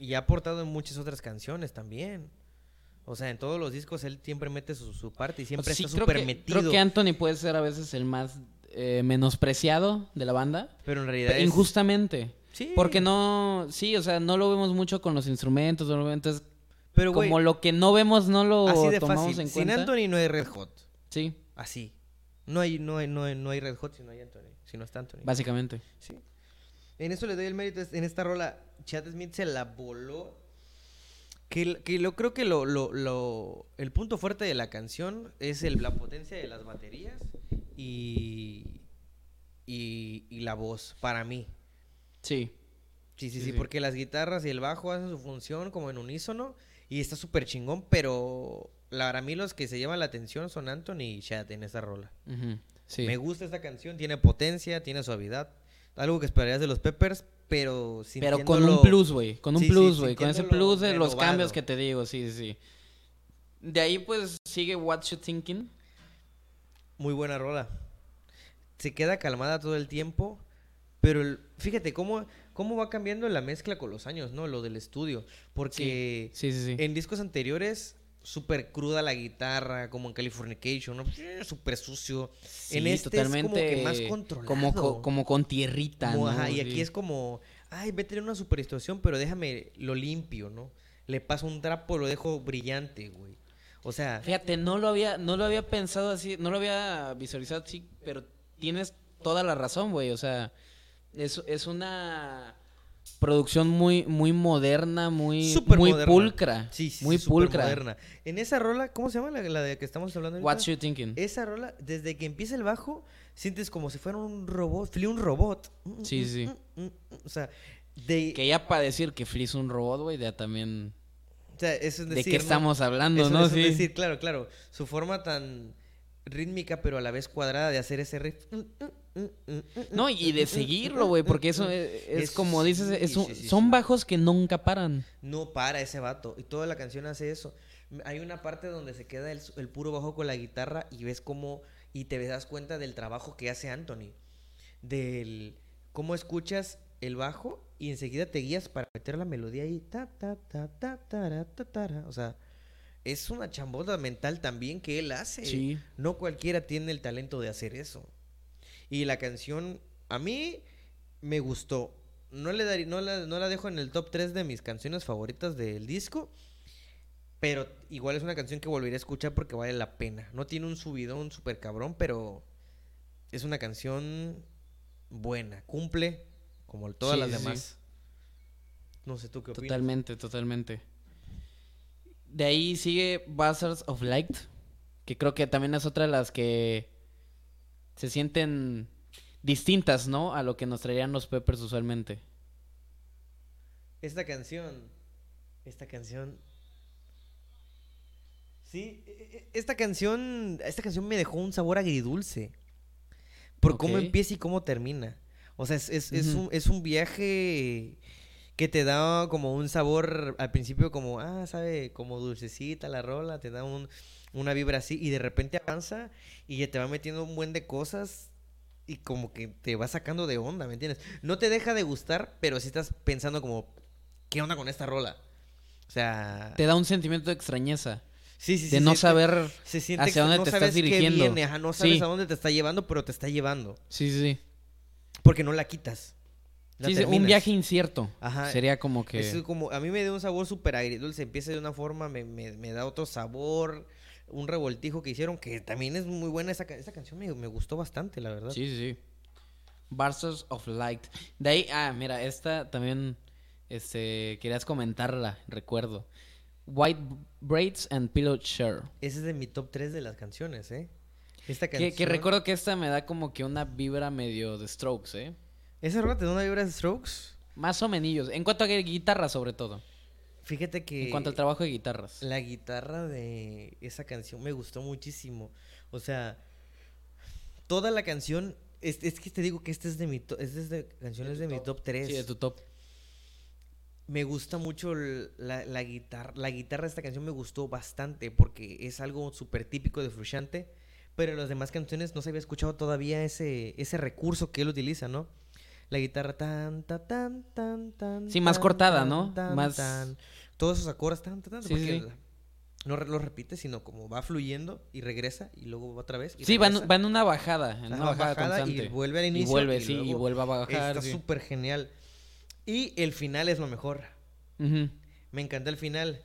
y ha aportado en muchas otras canciones también. O sea, en todos los discos él siempre mete su, su parte y siempre está súper que- metido. Creo que Anthony puede ser a veces el más eh, menospreciado de la banda. Pero en realidad es... Injustamente. Sí. Porque no, sí, o sea, no lo vemos mucho con los instrumentos, no entonces Pero, como lo que no vemos no lo así de tomamos fácil. en Sin cuenta. Anthony no hay Red Hot. Sí. Así. No hay, no hay, no hay, no hay Red Hot si no hay Anthony, si no está Anthony. Básicamente. Sí. En eso le doy el mérito. En esta rola, Chad Smith se la voló. Que, que lo creo que lo, lo, lo- el punto fuerte de la canción es el, la potencia de las baterías y, y, y la voz, para mí. Sí. Sí, sí, Sí, porque las guitarras y el bajo hacen su función como en unísono y está súper chingón, pero la, para mí los que se llevan la atención son Anthony y Chad en esa rola. Sí. Me gusta esta canción, tiene potencia, tiene suavidad, algo que esperarías de los Peppers, pero Pero con un plus, güey. Con un Sí, plus, güey. con ese plus de los cambios que te digo, sí, sí, sí. De ahí, pues, sigue What You Thinking. Muy buena rola. Se queda calmada todo el tiempo, pero el- fíjate cómo, cómo va cambiando la mezcla con los años, ¿no? Lo del estudio, porque Sí, sí, sí. en discos anteriores súper cruda la guitarra, como en Californication, ¿no? Súper sucio. Sí, en este es como que más controlado. Como, co- como con tierrita, Como, ¿no? ajá, y aquí es como, ay, ve a tener una super distorsión, pero déjame lo limpio, ¿no? Le paso un trapo, lo dejo brillante, güey. O sea, Fíjate, no lo había, no lo había pensado así, no lo había visualizado así, pero tienes toda la razón, güey. O sea, es, es una producción muy, muy moderna, muy, muy moderna. pulcra. Sí, sí, muy sí, pulcra. moderna. En esa rola, ¿cómo se llama la, la de que estamos hablando ahorita? What you thinking? Esa rola, desde que empieza el bajo, sientes como si fuera un robot, Flea un robot. Mm, Sí, mm, sí. mm, mm. O sea, de, Que ya para decir que Flea es un robot, güey, ya también. o sea, eso es ¿De decir, qué ¿no? estamos hablando, Eso- no? es Sí. decir, claro, claro. Su forma tan rítmica, pero a la vez cuadrada de hacer ese riff. No, y de seguirlo, güey, porque eso es, es Es- como dices, es sí, un- sí, sí, son sí. bajos que nunca paran. No para ese vato. Y toda la canción hace eso. Hay una parte donde se queda el, el puro bajo con la guitarra y ves cómo. Y te das cuenta del trabajo que hace Anthony. Del. Cómo escuchas el bajo y enseguida te guías para meter la melodía ahí. Ta, ta, ta, ta, tara, ta, tara. O sea, es una chambota mental también que él hace. Sí. No cualquiera tiene el talento de hacer eso. Y la canción, a mí me gustó. No, le daría, no, la, no la dejo en el top 3 de mis canciones favoritas del disco. Pero igual es una canción que volveré a escuchar porque vale la pena. No tiene un subidón súper cabrón, pero es una canción buena. Cumple como todas Sí, las sí. demás. No sé tú qué opinas. Totalmente, totalmente. De ahí sigue Buzzards of Light, que creo que también es otra de las que se sienten distintas, ¿no? A lo que nos traerían los Peppers usualmente. Esta canción. Esta canción. Sí, e- e- esta canción. Esta canción me dejó un sabor agridulce. Por cómo empieza y cómo termina. O sea, es, es, un, es un viaje que te da como un sabor al principio como, ah, sabe, como dulcecita la rola, te da un, una vibra así y de repente avanza y te va metiendo un buen de cosas y como que te va sacando de onda, ¿me entiendes? No te deja de gustar, pero sí estás pensando como, ¿qué onda con esta rola? O sea, Te da un sentimiento de extrañeza, sí, sí, sí, de no saber... hacia que dónde no te estás sabes qué dirigiendo. viene, ajá, no sabes Sí. a dónde te está llevando, pero te está llevando, Sí, sí, sí. porque no la quitas. Sí, un viaje incierto. Ajá. Sería como que... Es como, a mí me dio un sabor súper agridulce. Empieza de una forma, me, me, me da otro sabor. Un revoltijo que hicieron, que también es muy buena. Esa, esa canción me, me gustó bastante, la verdad. Sí, sí, sí. Buzzards of Light. De ahí, ah, mira, esta también, este, querías comentarla, recuerdo. White Braids and Pillow Share. Ese es de mi top 3 de las canciones, ¿eh? Esta Que, canción. que recuerdo que esta me da como que una vibra medio de Strokes, ¿eh? ¿Esa rola te da una vibra de Strokes? Más o menos. En cuanto a guitarra, sobre todo. Fíjate que. En cuanto al trabajo de guitarras. La guitarra de esa canción me gustó muchísimo. O sea, toda la canción. Es, es que te digo que este es de mi to- este es de canciones de, mi top 3. Sí, de tu top. Me gusta mucho la, la guitarra. La guitarra de esta canción me gustó bastante porque es algo súper típico de Frusciante. Pero en las demás canciones no se había escuchado todavía ese, ese recurso que él utiliza, ¿no? La guitarra tan, tan, tan, tan, tan. Sí, más tan, cortada, ¿no? tan, Más- tan. Todos esos acordes tan, tan, tan. Sí, porque sí. no lo repite, sino como va fluyendo y regresa y luego va otra vez. y Sí, va en, va en una bajada. En una bajada, bajada constante. y vuelve al Y inicio. vuelve, sí, y vuelve a bajar. Está sí. súper genial. Y el final es lo mejor. Me encanta el final.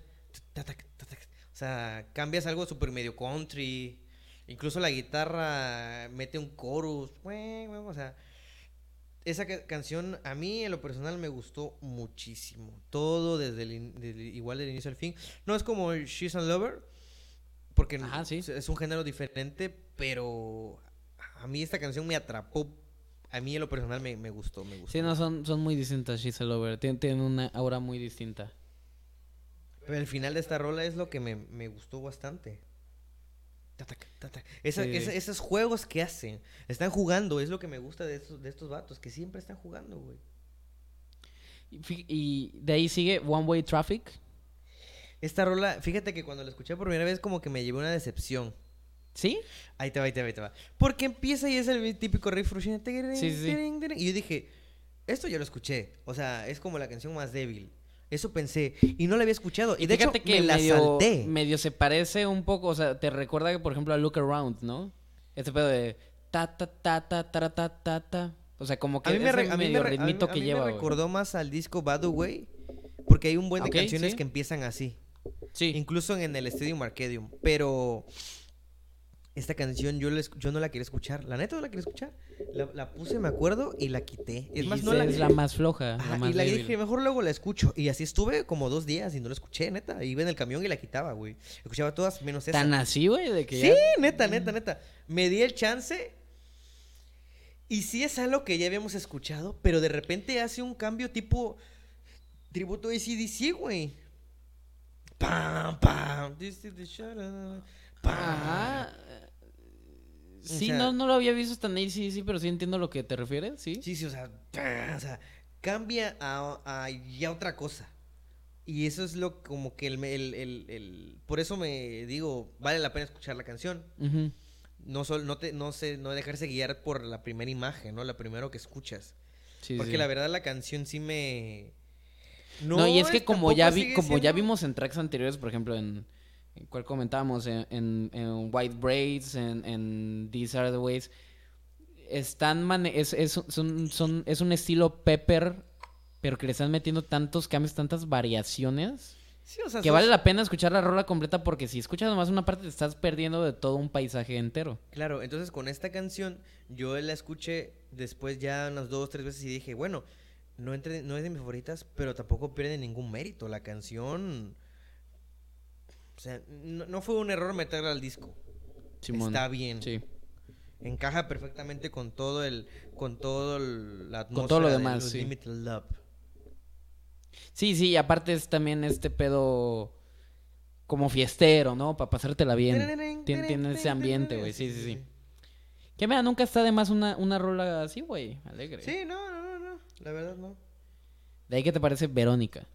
O sea, cambias algo súper medio country. Incluso la guitarra mete un chorus. O sea, esa ca- canción a mí en lo personal me gustó muchísimo. Todo desde el, igual del inicio al fin. No es como She's a Lover, porque Ajá, sí. es- un género diferente, pero a mí esta canción me atrapó. A mí en lo personal me, me gustó, me gustó. Sí, no, son, son muy distintas She's a Lover. Tienen, tienen una aura muy distinta. Pero el final de esta rola es lo que me, me gustó bastante. Tatac, tatac. Esa- Sí. esa- esos juegos que hacen, están jugando, es lo que me gusta de estos, de estos vatos, que siempre están jugando, güey. Y, de ahí sigue One Way Traffic. Esta rola, fíjate que cuando la escuché por primera vez como que me llevé una decepción. ¿Sí? Ahí te va, ahí te va, ahí te va. Porque empieza y es el típico riff sí. Y yo dije, esto ya lo escuché. O sea, es como la canción más débil. Eso pensé. Y no la había escuchado. Y de hecho, que me la medio, salté. medio se parece un poco, o sea, te recuerda, que, por ejemplo, a Look Around, ¿no? Este pedo de ta ta ta ta ta ta ta ta. O sea, como que A mí me, ese re- a mí medio me re- a mí- ritmito a que mí lleva. me recordó más al disco Bad Way. Porque hay un buen de canciones sí. que empiezan así. Sí. Incluso en el Stadium Arcadium. Pero esta canción yo, la esc- yo no la quería escuchar. La neta no la quería escuchar. La, la puse, me acuerdo, y la quité. Es más, no la... es la más floja, Ajá, la más y la débil. dije, mejor luego la escucho. Y así estuve como dos días y no la escuché, neta. Iba en el camión y la quitaba, güey. Escuchaba todas menos esa. Tan así, güey, de que Sí, ya- neta, neta, neta. Me di el chance. Y sí es algo que ya habíamos escuchado, pero de repente hace un cambio tipo tributo a ACDC, güey. Pam, pam. This is the. Ajá. Sí, sea- no, no lo había visto tan ahí, sí, sí, pero sí entiendo a lo que te refieres, ¿sí? Sí, sí, o sea, o sea, cambia a, a ya otra cosa. Y eso es lo como que el, el, el- el- por eso me digo, vale la pena escuchar la canción. No sol, no te, no sé, no dejarse guiar por la primera imagen, ¿no? La primero que escuchas. Sí, Porque sí. la verdad la canción sí me No, y es que como ya vi, como ya vimos en tracks anteriores, por ejemplo, en, en cuál comentábamos, en, en, en White Braids, en, en These Are the Ways, están es, es, son, son, es un estilo pepper, pero que le están metiendo tantos cambios, tantas variaciones, Sí, o sea, que sos- vale la pena escuchar la rola completa porque si escuchas nomás una parte te estás perdiendo de todo un paisaje entero. Claro, entonces con esta canción yo la escuché después ya unas dos, tres veces y dije, bueno, no, entre, no es de mis favoritas, pero tampoco pierde ningún mérito. La canción... O sea, no, no fue un error meterla al disco. Simón. Está bien. Sí. Encaja perfectamente con todo el... Con todo el- la Con todo lo atmósfera de demás, Los sí. Limited Love. Sí, sí, y aparte es también este pedo como fiestero, ¿no? Para pasártela bien. Tien- Tiene ese ambiente, güey. Sí, sí, sí. Que mira, nunca está de más una, una rola así, güey. Alegre. Sí, no, no, no, no. La verdad no. De ahí que te parece Verónica.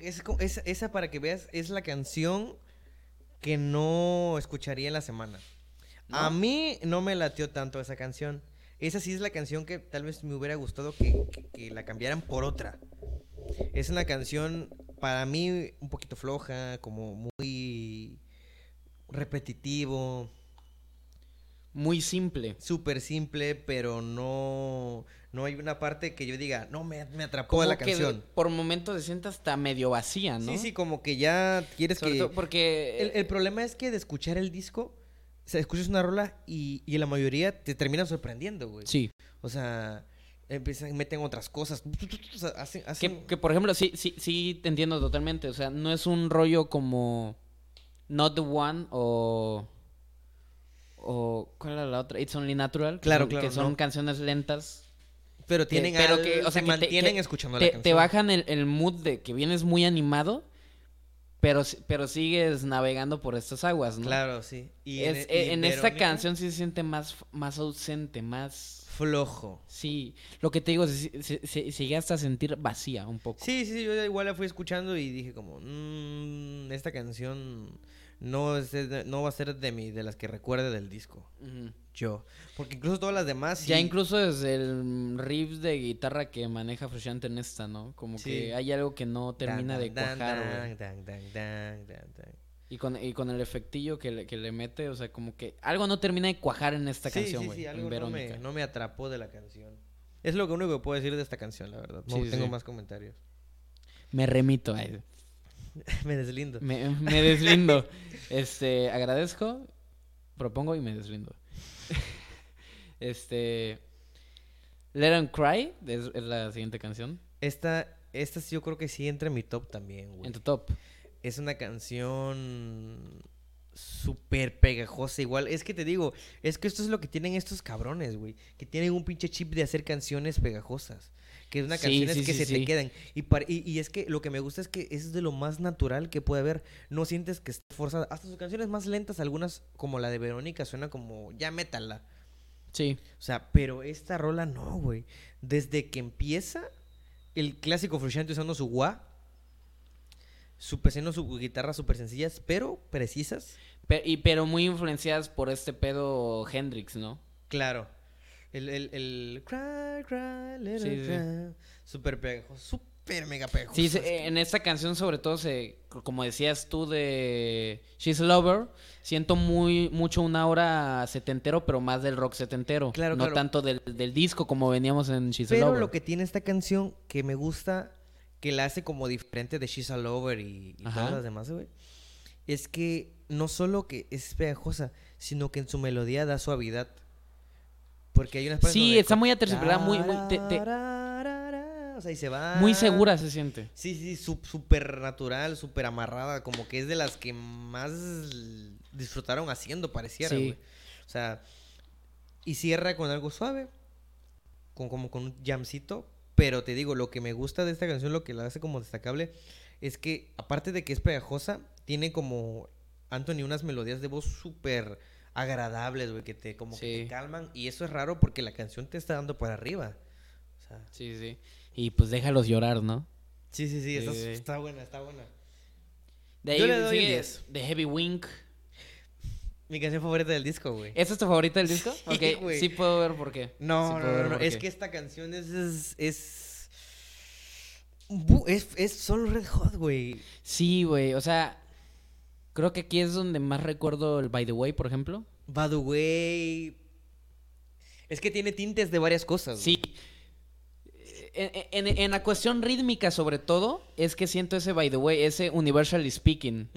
Es esa, para que veas, es la canción que no escucharía en la semana. A mí no me latió tanto esa canción. Esa sí es la canción que tal vez me hubiera gustado que, que- que la cambiaran por otra. Es una canción para mí un poquito floja, como muy repetitivo, Muy simple. súper simple, pero no, no hay una parte que yo diga, no, me, me atrapó Como la que canción. por momentos se siente hasta medio vacía, ¿no? Sí, sí, como que ya quieres Sobre que... todo porque... El, el problema es que de escuchar el disco, o sea, escuchas una rola y, y la mayoría te terminan sorprendiendo, güey. Sí. O sea, empiezan, meten otras cosas. O sea, hacen, hacen- Que, que, por ejemplo, sí, sí, sí te entiendo totalmente. O sea, no es un rollo como Not the One o... O... ¿Cuál era la otra? It's Only Natural. que Claro, son- claro, Que son no. canciones lentas. Pero que- tienen pero al- que, o sea, se que te- mantienen que escuchando te, la te canción. bajan el, el mood de que vienes muy animado, pero, pero sigues navegando por estas aguas, ¿no? Claro, sí. Y Es- y en esta canción sí se siente más, más ausente, más... Flojo. Sí, lo que te digo, se, se, se- se llega hasta a sentir vacía un poco. Sí, sí, sí, yo igual la fui escuchando y dije como, "Mm, esta canción no, es de- no va a ser de, mi, de las que recuerde del disco. Yo. Porque incluso todas las demás... Ya sí- incluso desde el riff de guitarra que maneja Frusciante en esta, ¿no? Como Sí. que hay algo que no termina Dan, de dan, cuajar, güey. dan, dan. Y con, y con el efectillo que le, que le mete, o sea, como que algo no termina de cuajar en esta Sí, canción, güey. algo no me, no me atrapó de la canción. Es lo único que puedo decir de esta canción, la verdad. No tengo más comentarios. Me remito a él. me deslindo. Me, me deslindo. este, agradezco propongo y me deslindo. este. Let 'em Cry es, es la siguiente canción. Esta, esta sí yo creo que sí entra en mi top también, güey. En tu top. Es una canción súper pegajosa. Igual, es que te digo, es que esto es lo que tienen estos cabrones, güey. Que tienen un pinche chip de hacer canciones pegajosas. Que es una Sí, canciones sí, que sí, se te quedan. Y, y, y es que lo que me gusta es que es de lo más natural que puede haber. No sientes que está forzada. Hasta sus canciones más lentas, algunas como la de Verónica, suena como ya métala. Sí. O sea, pero esta rola no, güey. Desde que empieza el clásico Frusciante usando su wah, su haciendo su guitarra súper sencillas, pero precisas. Pe- y, pero muy influenciadas por este pedo Hendrix, ¿no? Claro. El, el, el cry, cry, Sí, sí. cry. Súper pegajoso, súper mega pegajoso. Sí, que- en esta canción sobre todo se, como decías tú de She's a Lover, siento muy mucho una aura setentero, pero más del rock setentero, Claro, no claro. tanto del, del disco como veníamos en She's a Pero Lover. lo que tiene esta canción que me gusta, que la hace como diferente de She's a Lover y, todas las demás, güey, es que no solo que es pegajosa, sino que en su melodía da suavidad. Porque hay unas Sí, está muy aterciopelada, muy- muy- te- te- Tararara, O sea, y se va... Muy segura se siente. Sí, sí, súper natural, súper amarrada, como que es de las que más disfrutaron haciendo, pareciera, Sí. güey. O sea, y cierra con algo suave, con como con un jamcito, pero te digo, lo que me gusta de esta canción, lo que la hace como destacable, es que aparte de que es pegajosa, tiene como Anthony unas melodías de voz súper agradables, güey, que te como que te calman, y eso es raro porque la canción te está dando para arriba. O sea, Sí, sí. Y pues déjalos llorar, ¿no? sí, sí, sí, está, buena, está buena. De ahí Yo le doy un sigue 10. The Heavy Wink. Mi canción favorita del disco, güey. ¿Esa es tu favorita del disco? Sí, ok, güey. sí puedo ver por qué. No, Sí no, no, por Es qué. que esta canción es. Es. es... es, es solo Red Hot, güey. Sí, güey, o sea, Creo que aquí es donde más recuerdo el By the Way, por ejemplo. By the Way. Es que tiene tintes de varias cosas. Sí. En, en, la cuestión rítmica, sobre todo, es que siento ese by the way, ese universal speaking.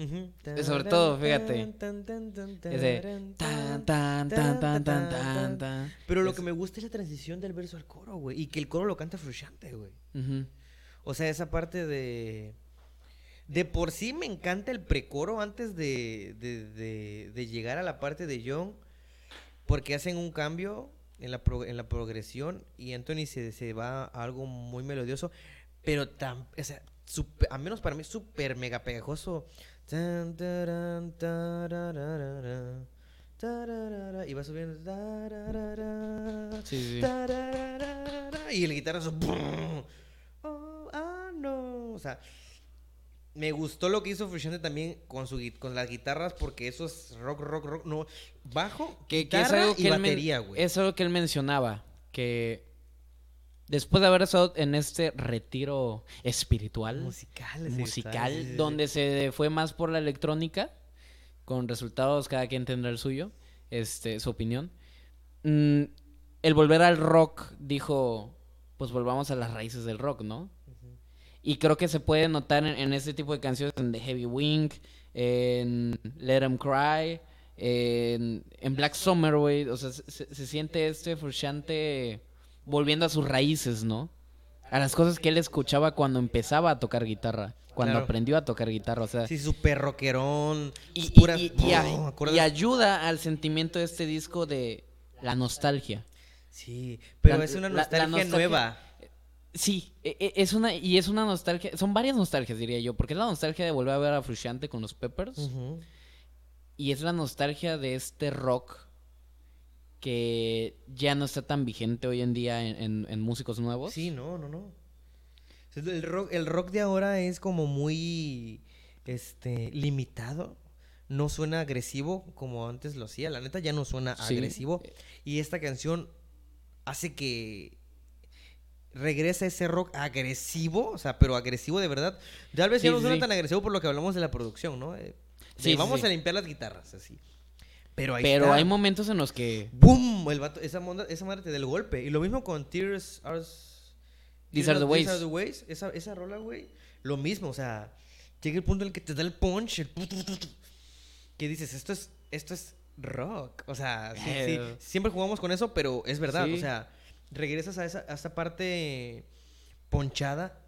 Sobre todo, fíjate. Ese tan, tan, tan, Pero lo que me gusta es la transición del verso al coro, güey. Y que el coro lo canta Frusciante, güey. O sea, esa parte de. De por sí me encanta el precoro antes de, de, de- de llegar a la parte de John. Porque hacen un cambio en la, pro- en la progresión y Anthony se, se va a algo muy melodioso. Pero tan. O sea, supe- a menos para mí, súper mega pegajoso. Y va subiendo. Sí, sí. y el guitarrazo. ¡bum! Oh, ah, no. O sea, me gustó lo que hizo Frusciante también con su con las guitarras porque eso es rock, rock, rock. No, bajo, Que, que es algo y que él men- batería, güey. es algo que él mencionaba, que después de haber estado en este retiro espiritual, musical, musical, sí, sí. donde se fue más por la electrónica, con resultados cada quien tendrá el suyo, este, su opinión. Mm, el volver al rock dijo, pues volvamos a las raíces del rock, ¿no? Y creo que se puede notar en, en este tipo de canciones, en The Heavy Wing, en Let 'Em Cry, en, en Black Summer, güey. O sea, se, siente este Frusciante volviendo a sus raíces, ¿no? A las cosas que él escuchaba cuando empezaba a tocar guitarra, cuando Claro. aprendió a tocar guitarra, o sea. Sí, súper rockerón. y, ayuda al sentimiento de este disco de la nostalgia. Sí, pero La- es una la- la nostalgia, nostalgia- nueva. Sí, e- e- es una y es una nostalgia, son varias nostalgias diría yo, porque es la nostalgia de volver a ver a Frusciante con los Peppers y es la nostalgia de este rock que ya no está tan vigente hoy en día en, en- en músicos nuevos. Sí, no, no, no. El rock, el rock de ahora es como muy este limitado. No suena agresivo como antes lo hacía. La neta ya no suena Sí. agresivo. Y esta canción hace que regresa ese rock agresivo, o sea, pero agresivo de verdad. Tal vez ya no suena sí. tan agresivo por lo que hablamos de la producción, ¿no? Eh, de Sí, vamos a limpiar las guitarras, así. Pero ahí Pero está. hay momentos en los que ¡Bum! El vato- esa, monda- esa madre te da el golpe. Y lo mismo con Tears Are... These Are the Ways. These Are the Ways. Esa, esa rola, güey. Lo mismo, o sea... Llega el punto en el que te da el punch, el... Que dices, esto es, esto es rock. O sea, sí, sí, siempre jugamos con eso, pero es verdad. Sí. O sea, regresas a esa, a esa parte ponchada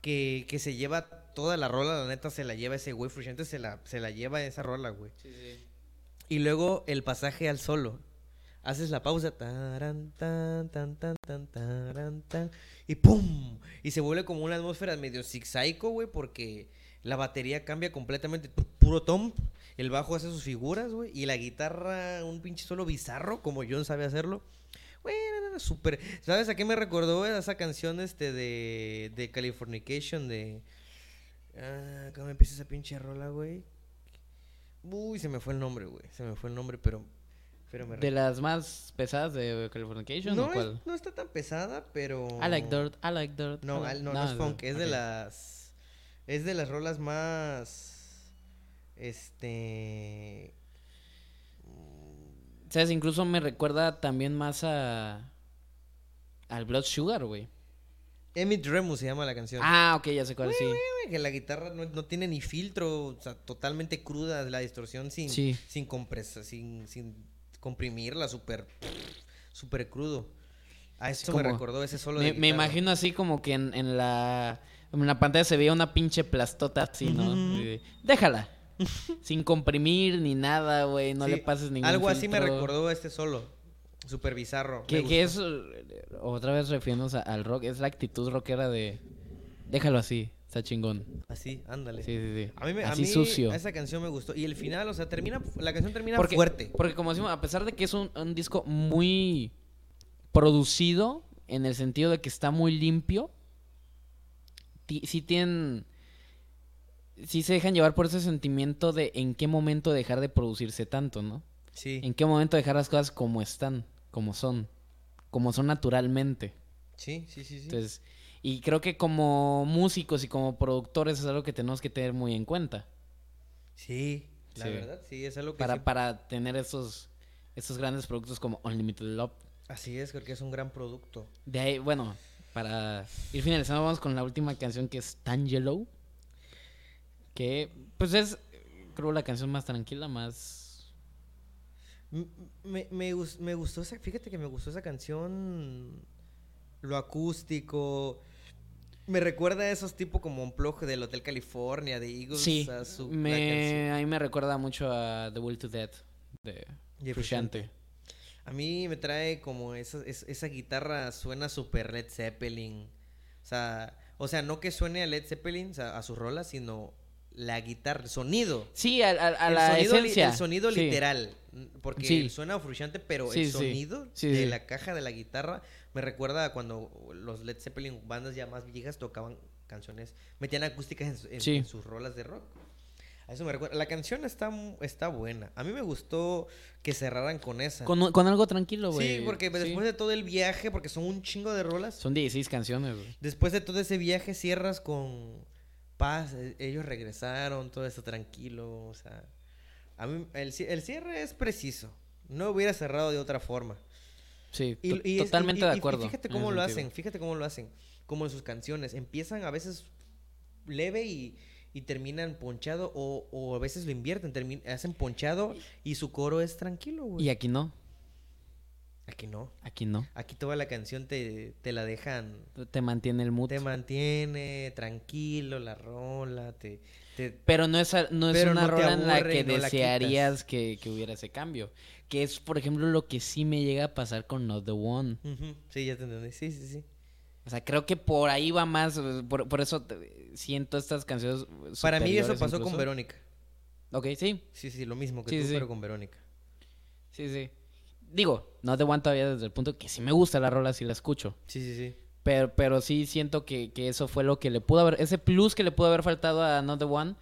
que, que se lleva toda la rola, la neta se la lleva ese güey. Frusciante se la, se la lleva esa rola, güey. Y luego el pasaje al solo. Haces la pausa. taran, tan, tan, tan, tan, taran, tan, y ¡pum! Y se vuelve como una atmósfera medio zigzaico, güey, porque la batería cambia completamente. pu- Puro tom. El bajo hace sus figuras, güey. Y la guitarra, un pinche solo bizarro, como John sabe hacerlo. Súper. ¿Sabes a qué me recordó esa canción este de, de Californication? De. Ah, ¿Cómo empieza esa pinche rola, güey? Uy, se me fue el nombre, güey. Se me fue el nombre, pero. pero me De las más pesadas de Californication no, o es- cuál? no está tan pesada, pero. I like dirt, I like dirt. No, like- no, no es funk, es de las. Es de las rolas más. Este. ¿Sabes? Incluso me recuerda también más a. Al Blood Sugar, güey. Emmett Remus se llama la canción. Ah, ok, ya sé cuál, sí. Güey, que la guitarra no, no tiene ni filtro, o sea, totalmente cruda la distorsión sin, Sí. sin compresa, sin, sin comprimirla, súper, súper crudo. A esto me como- recordó ese solo Me, de me guitarra. imagino así como que en, en la. En la pantalla se veía una pinche plastota así, ¿no? Ujú. Y de, Déjala. Sin comprimir ni nada, güey. No Sí, le pases ningún Algo así me filtro. recordó este solo, súper bizarro. Que, que es, eh, otra vez refiriéndonos al rock, es la actitud rockera de. Déjalo así, está chingón. Así, ándale. Sí, sí, sí. A mí, me, a mí sucio. esa canción me gustó. Y el final, o sea, termina, la canción termina Porque, fuerte. porque como decimos, a pesar de que es un, un disco muy producido, en el sentido de que está muy limpio, sí tienen... Sí se dejan llevar por ese sentimiento de en qué momento dejar de producirse tanto, ¿no? Sí, En qué momento dejar las cosas como están, como son, como son naturalmente. sí, sí, sí. sí. Entonces, y creo que como músicos y como productores es algo que tenemos que tener muy en cuenta. sí, la Sí. verdad, sí, es algo que Para, sí- para tener esos, esos grandes productos como Unlimited Love. Así es, creo que es un gran producto. De ahí, bueno, para ir finalizando, vamos con la última canción que es Tangelo. Que, pues es, creo, la canción más tranquila, más. Me, me, me gustó esa, fíjate que me gustó esa canción, lo acústico. Me recuerda a esos tipos como un plug del Hotel California, de Eagles. Sí, a su- me, a mí me recuerda mucho a The Will to Death de Frusciante. A mí me trae como esa, es- esa guitarra suena super Led Zeppelin. O sea, o sea, no que suene a Led Zeppelin, o sea, a sus rolas, sino la guitarra, el sonido. Sí, a, a- a el la sonido, esencia. el sonido sí. literal. Porque Sí. suena frustrante, pero Sí, el sonido de la caja de la guitarra me recuerda a cuando los Led Zeppelin, bandas ya más viejas, tocaban canciones, metían acústicas en, en- Sí. en sus rolas de rock. A eso me recuerda. La canción está, está buena. A mí me gustó que cerraran con esa. Con, con algo tranquilo, güey. Sí, porque Sí. después de todo el viaje, porque son un chingo de rolas, Son 16 canciones, güey. después de todo ese viaje cierras con paz, e- ellos regresaron, todo eso tranquilo, o sea, a mí el, el cierre es preciso, no hubiera cerrado de otra forma. Sí, Y, to- y es- totalmente y- de acuerdo. fíjate cómo lo sentido. hacen, fíjate cómo lo hacen, como en sus canciones, empiezan a veces leve y, y terminan ponchado o, o a veces lo invierten, hacen ponchado y su coro es tranquilo, güey. Y aquí no, Aquí no. aquí no. Aquí toda la canción te, te la dejan Te mantiene el mood. Te mantiene tranquilo la rola, te, te- Pero no es, no es una no rola en la que no la desearías que, que hubiera ese cambio. Que es, por ejemplo, lo que sí me llega a pasar con Not the One. Sí, ya te entendí. Sí, sí, sí. O sea, creo que por ahí va más. Por, por eso te- siento estas canciones. Para mí eso pasó con. Verónica. Ok, sí, Sí, sí, lo mismo que Sí, tú, sí. pero con Verónica. sí, sí. Digo, Not the One todavía desde el punto que sí me gusta la rola, sí la escucho. Sí, sí, sí. Pero, pero sí siento que, que eso fue lo que le pudo haber. Ese plus que le pudo haber faltado a Not the One,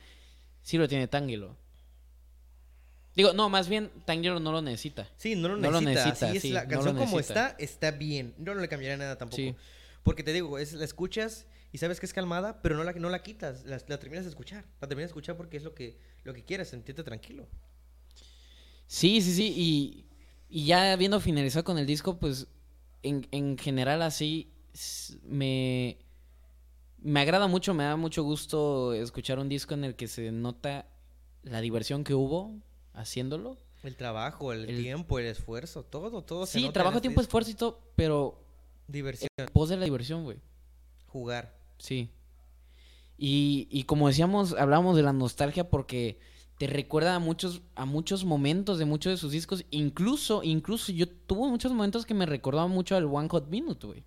sí lo tiene Tangelo. Digo, no, más bien Tangelo no lo necesita. Sí, no lo No lo necesita. necesita, Así es sí, la no canción lo como necesita. está, está bien. Yo no le cambiaría nada tampoco. Sí. Porque te digo, es, la escuchas y sabes que es calmada, pero no la, no la quitas. La, la terminas de escuchar. La terminas de escuchar porque es lo que, lo que quieres, sentirte tranquilo. Sí, sí, sí. Y, y ya habiendo finalizado con el disco, pues en, en general así me, me agrada mucho, me da mucho gusto escuchar un disco en el que se nota la diversión que hubo haciéndolo. El trabajo, el, El- tiempo, el esfuerzo, todo, todo. se Sí, nota en trabajo, tiempo, disco. esfuerzo y todo, pero Diversión, pos de la diversión, güey. jugar. Sí. Y, y como decíamos, hablábamos de la nostalgia porque te recuerda a muchos, a muchos momentos de muchos de sus discos. Incluso, incluso yo tuve muchos momentos que me recordaban mucho al One Hot Minute, güey.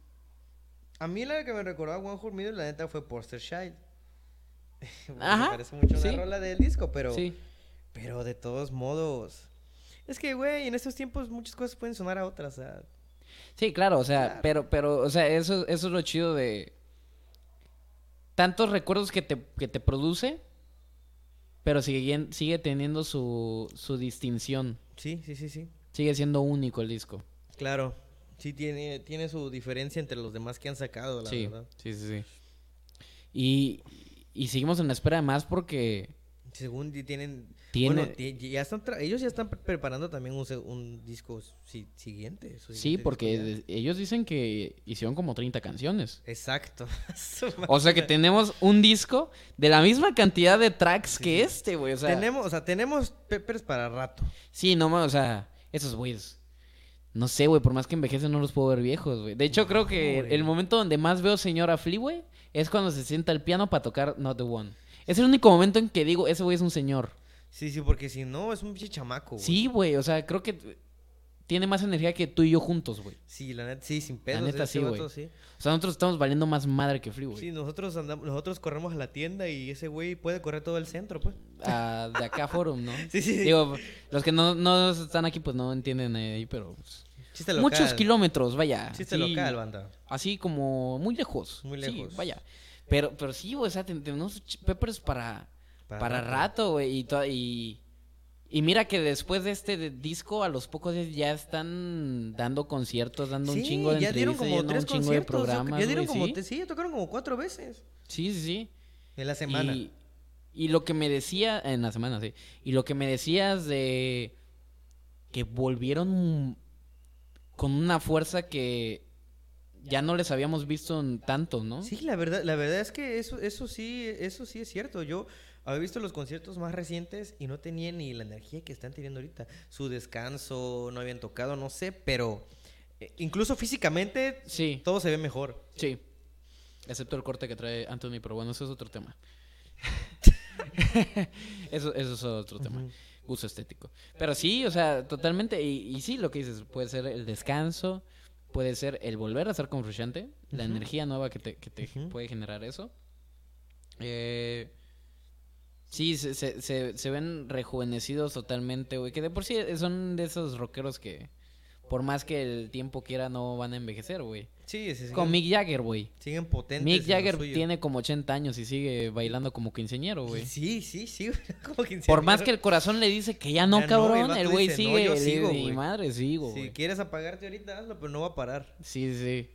A mí la que me recordó a One Hot Minute, la neta, fue Poster Child. Ajá, Me parece mucho sí. una rola del disco, pero... Sí. Pero de todos modos... Es que, güey, en estos tiempos muchas cosas pueden sonar a otras. sea, Sí, claro, o sea, Claro. pero, pero, o sea, eso, eso es lo chido de tantos recuerdos que te, que te produce, pero sigue, sigue teniendo su, su distinción. sí, sí, sí, sí. Sigue siendo único el disco. Claro. Sí, tiene, tiene su diferencia entre los demás que han sacado, la sí, verdad. sí, sí, sí. Y, y seguimos en la espera de más porque Según tienen... tiene... Bueno, ti- ya están tra- ellos ya están pre- preparando también un, un disco si- siguiente. su sí, siguiente porque disco ellos dicen que hicieron como 30 canciones. Exacto. O sea que tenemos un disco de la misma cantidad de tracks Sí, que este, güey. O sea, tenemos, o sea, tenemos Peppers para rato. Sí, no, o sea, esos güeyes. No sé, güey, por más que envejecen no los puedo ver viejos, güey. De hecho, creo que güey. el momento donde más veo señora Flea, güey, es cuando se sienta al piano para tocar Not the One. Es el único momento en que digo, ese güey es un señor. Sí, sí, porque si no, es un pinche chamaco, güey. Sí, güey, o sea, creo que tiene más energía que tú y yo juntos, güey. Sí, la neta, sí, sin pedos. neta, ese sí, güey. sí. O sea, nosotros estamos valiendo más madre que Flea, güey. Sí, nosotros andamos, nosotros corremos a la tienda y ese güey puede correr todo el centro, pues. Ah, de acá a Forum, ¿no? Sí, sí. Digo, los que no, no están aquí, pues no entienden ahí, pero... pues, Chiste local. muchos kilómetros, vaya. Chiste sí. local, banda. Así como muy lejos. Muy Sí, lejos. vaya. Pero, pero sí, güey, o sea, ten- tenemos peppers para, para, rato, güey. Y, y, y mira que después de este de- disco, a los pocos días ya están dando conciertos, dando un chingo de ya dieron entrevistas, como tres un chingo de conciertos. yo- programas, ya dieron como, ¿sí? te- sí, tocaron como cuatro veces Sí, sí, sí. en la semana. Y, y lo que me decía, en la semana, sí. Y lo que me decías de que volvieron con una fuerza que ya no les habíamos visto en tanto, ¿no? Sí, la verdad, la verdad es que eso, eso sí, eso sí es cierto. Yo había visto los conciertos más recientes y no tenían ni la energía que están teniendo ahorita. Su descanso, no habían tocado, no sé, pero eh, incluso físicamente Sí. todo se ve mejor. Sí. Excepto el corte que trae Anthony, pero bueno, eso es otro tema. eso, eso es otro tema. Uso estético. Pero sí, o sea, totalmente. Y, y sí, lo que dices, puede ser el descanso, puede ser el volver a ser con Frusciante, la energía nueva que te, que te puede generar eso. Eh, sí, se, se, se, se ven rejuvenecidos totalmente, güey. Que de por sí son de esos rockeros que, por más que el tiempo quiera, no van a envejecer, güey. Sí, sí, sí. Con Mick Jagger, güey. Siguen potentes. Mick Jagger tiene como 80 años y sigue bailando como quinceñero, güey. Sí, sí, sí. como Por más que quinceañero. el corazón le dice que ya no, Ya no, cabrón, el güey "No, sigue. le- sigo, mi güey". madre, sigo, Si quieres apagarte ahorita, hazlo, pero no va a parar. Sí, sí.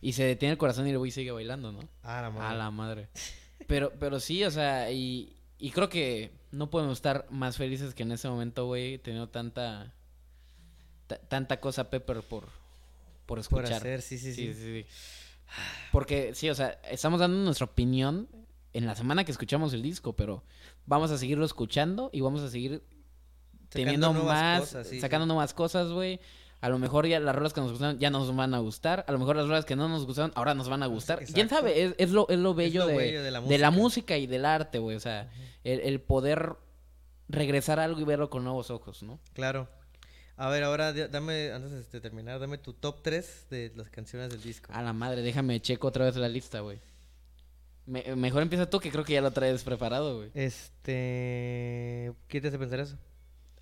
Y se detiene el corazón y el güey sigue bailando, ¿no? Ah, la A madre. la madre. Pero, pero sí, o sea, y, y creo que no podemos estar más felices que en ese momento, güey, teniendo tanta ta- tanta cosa Pepper por, por Por escuchar. hacer, sí, sí, sí. Porque sí, o sea, estamos dando nuestra opinión en la semana que escuchamos el disco, pero vamos a seguirlo escuchando y vamos a seguir teniendo más, cosas, sí, sacando sí. nuevas cosas, güey. A lo mejor ya las rolas que nos gustaron ya nos van a gustar. A lo mejor las rolas que no nos gustaron ahora nos van a gustar. ¿Quién sabe? Es, es lo, es lo bello, lo de, bello de la de la música. música y del arte, güey. O sea, el, el poder regresar a algo y verlo con nuevos ojos, ¿no? Claro. A ver, ahora dame, antes de terminar, dame tu top 3 de las canciones del disco. A la madre, déjame checo otra vez la lista, güey. Me- mejor empieza tú, que creo que ya lo traes preparado, güey. Este. ¿Qué te hace pensar eso?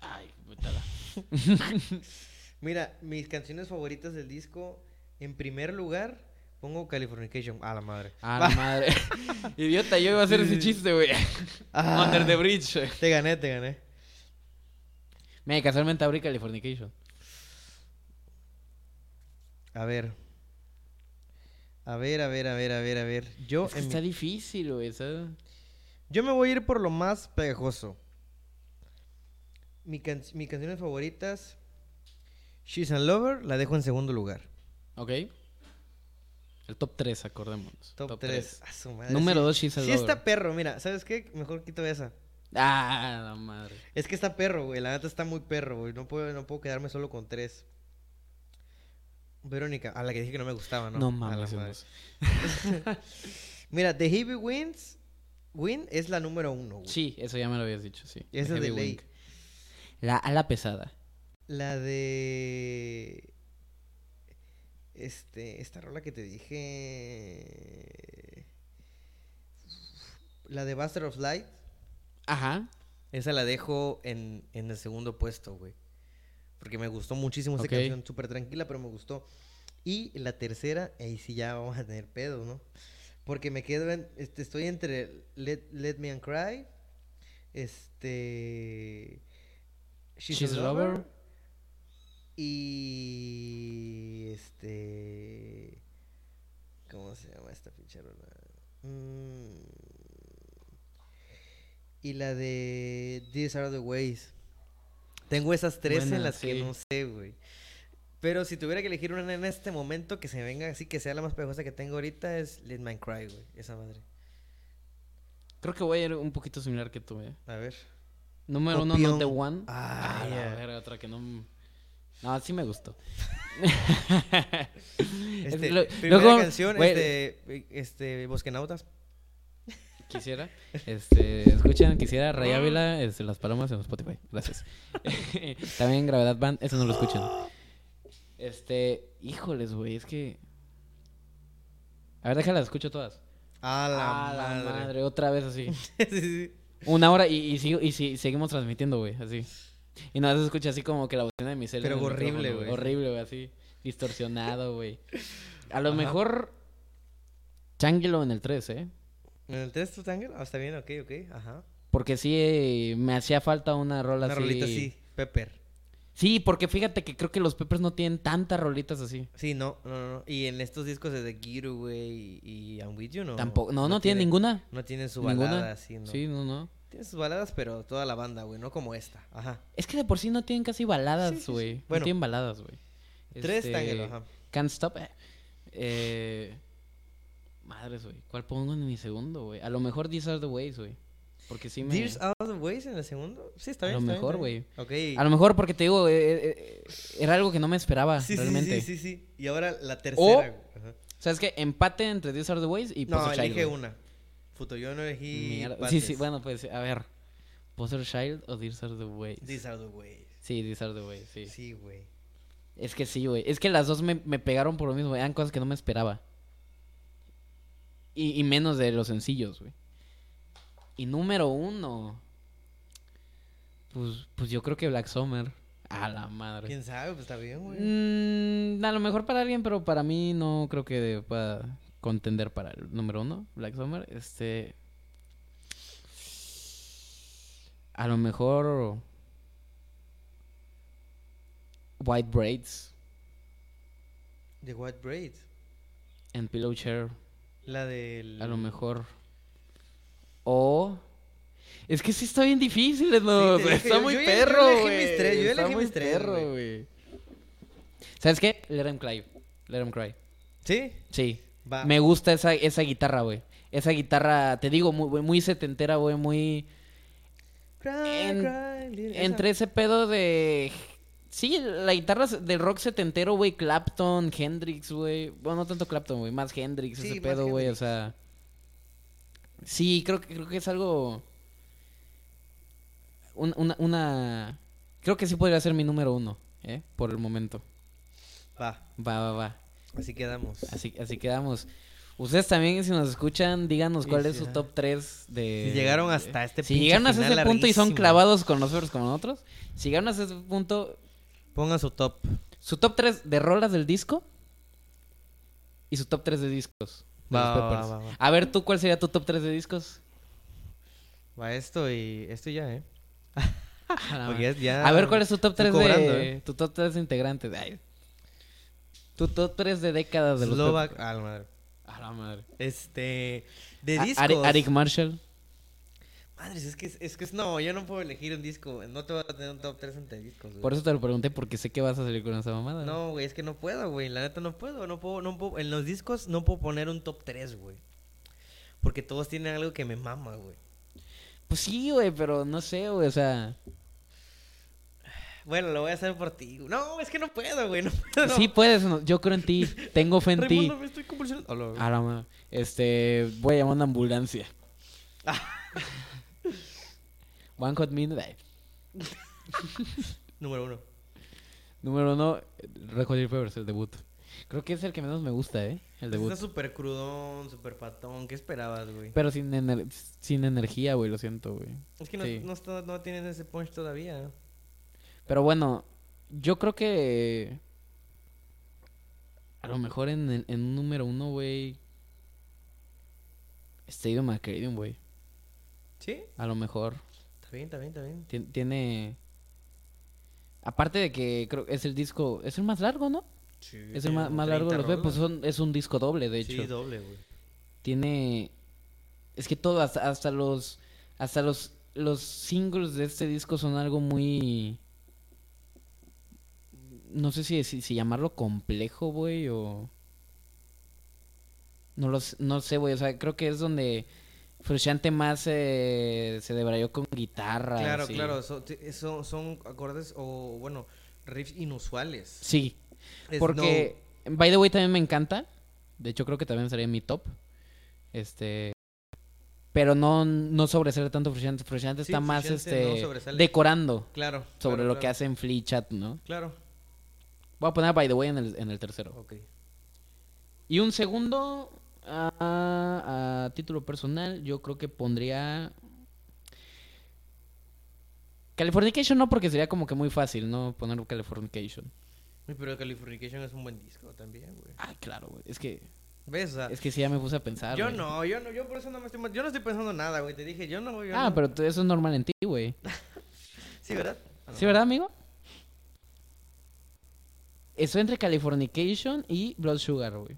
Ay, putada. Mira, mis canciones favoritas del disco, en primer lugar, pongo Californication. A la madre. A la madre. Idiota, yo iba a hacer ese chiste, güey. Ah. Under the bridge. Te gané, te gané. Mira, casualmente abrí Californication. A ver. A ver, a ver, a ver, a ver, a ver. Yo, Es que en está mi- difícil, güey. yo me voy a ir por lo más pegajoso. Mi can- mis canciones favoritas, She's a Lover, la dejo en segundo lugar. Ok. El top 3, acordémonos. Top, 3. Número dos, She's a Sí Lover. está perro, mira, ¿sabes qué? Mejor quito esa. Ah, la madre. Es que está perro, güey. La neta está muy perro, güey. No puedo, no puedo quedarme solo con tres. Verónica, a la que dije que no me gustaba, ¿no? No A la mames. madre. Mira, The Heavy Winds Win es la número uno, güey. Sí, eso ya me lo habías dicho, sí. Esa es de ley. La ala pesada. La de. Este. Esta rola que te dije. La de Buster of Light. Ajá. Esa la dejo en, en el segundo puesto, güey. Porque me gustó muchísimo esa canción, súper tranquila, pero me gustó. Y la tercera, ahí sí ya vamos a tener pedo, ¿no? Porque me quedo en, este, estoy entre Let, Let Me and Cry, este, She's, She's a a Lover, Lover. y este, ¿cómo se llama esta pinche rola? Mm, y la de These Are the Ways. Tengo esas tres en Buena, las que no sé, güey. Pero si tuviera que elegir una en este momento que se venga así, que sea la más pegosa que tengo ahorita, es Let Mine Cry, güey. Esa madre. Creo que voy a ir un poquito similar que tú, eh. A ver. Número uno. Not The One. Ah, Ah, la ya. verga, otra que no... No, sí me gustó. Es Este, lo- primera luego, canción güey, es de este, Bosquenautas. Quisiera, este, escuchen, quisiera Ray Ávila, este, Las Palomas en Spotify, gracias. También Gravedad Band, eso no lo escuchen. Este, híjoles, güey, es que... A ver, déjala, escucho todas. A la, Ah, madre. la madre, otra vez así. Sí, sí. Una hora y, y, sigo- y, seguimos transmitiendo, güey, así. Y no se escucha así como que la bocina de mi cel. Pero horrible, güey. Horrible, güey, así. Distorsionado, güey. A lo Ajá. mejor... Changuilo en el 3, ¿eh? ¿En el test ángel? Ah, está bien, ok, ok. Ajá. Porque sí eh, me hacía falta una rola Una así. rolita así, Pepper. Sí, porque fíjate que creo que los Peppers no tienen tantas rolitas así. Sí, no, no, no, no. Y en estos discos de The Getaway y, y I'm With You, ¿no? Tampoco, no, no, tiene ninguna. No tienen su Ninguna. balada así, ¿no? Sí, no, no. Tienen sus baladas, pero toda la banda, güey, no como esta. Ajá. Es que de por sí no tienen casi Sí, sí, baladas, sí. güey. Bueno. no tienen baladas, güey. Tres Este, ajá. Can't Stop. eh. Madres, güey. ¿Cuál pongo en mi segundo, güey? A lo mejor These Are The Ways, güey. Porque sí me... Out of the Ways en el segundo. Sí, está A bien. lo está mejor, bien, está bien. Ok. A lo mejor porque te digo, eh, eh, eh, era algo que no me esperaba, sí, sí, realmente. sí, sí, sí. Y ahora la tercera. güey. Ajá. O sea, es que empate entre These Are The Ways y No, Poster elige güey. una. Futo, yo no elegí. Mierda. Sí, sí, bueno, pues, a ver. Poster Child o These Are The Ways. These are the ways. Sí, These Are The Ways, sí. Sí, güey. Es que sí, güey. Es que las dos me, me pegaron por lo mismo. Eran cosas que no me esperaba. Y, y menos de los sencillos, güey. Y número uno. Pues, pues yo creo que Black Summer. A la madre. ¿Quién sabe? Pues está bien, güey. Mm, a lo mejor para alguien, pero para mí no creo que pueda contender para el número uno, Black Summer. Este. A lo mejor. White Braids The White Braids. en Pillow Chair. La del. A lo mejor. O. Es que sí está bien difícil, ¿no? Sí, está yo- muy yo yo perro, elegí güey. mis tres, yo elegí mis tres, perro, güey. ¿Sabes qué? Let him cry. Let him cry. ¿Sí? Sí. Va. Me gusta esa, esa guitarra, güey. Esa guitarra, te digo, muy, muy setentera, güey, muy... Cry, En- cry, little- esa. Entre ese pedo de... Sí, la guitarra del rock setentero, güey, Clapton, Hendrix, güey. Bueno, no tanto Clapton, güey, más Hendrix, Sí, ese más pedo, güey, o sea... Sí, creo que, creo que es algo... un- una, una... Creo que sí podría ser mi número uno, ¿eh? Por el momento. Va. Va, va, va. Así quedamos. Así, así quedamos. Ustedes también, si nos escuchan, díganos Sí, cuál sí, es su top 3 de... Si llegaron hasta este Si pinche llegaron hasta ese punto y son clavados con nosotros como nosotros, si llegaron hasta ese punto, Pongan su top. su top 3 de rolas del disco y su top 3 de discos. de Va, va, va. A ver, ¿tú cuál sería tu top 3 de discos? Va esto y esto ya, ¿eh? A, ya- A ver, ¿cuál es tu top estoy 3 cobrando, de... ¿eh? Tu top 3 de integrantes. Ay. Tu top 3 de décadas de los Slovak. Ah, la madre. A la madre. Este. De A- discos. Arik Marshall. Madres, es que es, que es- no, yo no puedo elegir un disco. No te voy a tener un top 3 entre discos, güey. Por eso te lo pregunté, porque sé que vas a salir con esa mamada. No, güey, es que no puedo, güey. La neta no puedo, no puedo, no puedo. En los discos no puedo poner un top 3, güey. Porque todos tienen algo que me mama, güey. Pues sí, güey, pero no sé, güey, o sea... Bueno, lo voy a hacer por ti. No, es que no puedo, güey. No puedo. Sí puedes, no, yo creo en ti. Tengo fe en ti. Raimundo, me estoy convulsionando. Hola, güey. Este, voy a llamar a una ambulancia. One Hot Minute. Número uno. Número uno, Red Hot Chili Peppers, el debut. Creo que es el que menos me gusta, ¿eh? El debut. Está súper crudón, súper patón. ¿Qué esperabas, güey? Pero sin, ener- sin energía, güey, lo siento, güey. Es que no, Sí. no, está- no tienen ese punch todavía. Pero bueno, yo creo que... A lo mejor en, en un número uno, güey... Stadium Arcadium, güey. ¿Sí? A lo mejor. Bien, está bien, está bien. Tien- Tiene... Aparte de que creo que es el disco... Es el más largo, ¿no? Sí, Es el más, más largo de los ve, pues son es un disco doble, de hecho. Sí, doble, güey. Tiene... Es que todo, hasta, hasta los... Hasta los, los singles de este disco son algo muy... No sé si, si, si llamarlo complejo, güey, o... No, lo, s- no sé, güey, o sea, creo que es donde Frusciante más eh, se debrayó con guitarra. Claro, claro. Son, ti- son, acordes o, bueno, riffs inusuales. Sí, Es Porque, by the way, también me encanta. De hecho, creo que también sería mi top. Este. Pero no, no sobresale tanto Frusciante. Frusciante Sí, está más no este, decorando no- Claro. sobre claro, lo que hace en Flea Chat, ¿no? Claro. Voy a poner By the way en el, en el tercero. Ok. Y un segundo, a, a título personal, yo creo que pondría. Californication no, porque sería como que muy fácil, ¿no? Poner Californication. Uy, Pero Californication es un buen disco también, güey. Ay, claro, güey. Es que, ¿Ves? O sea, es que sí ya me puse a pensar. yo güey. no, yo no, yo por eso no me estoy... Yo no estoy pensando nada, güey. Te dije, yo no, yo Ah, no. pero eso es normal en ti, güey. Sí, ¿verdad? ¿Sí, verdad, amigo? Eso entre Californication y Blood Sugar, güey.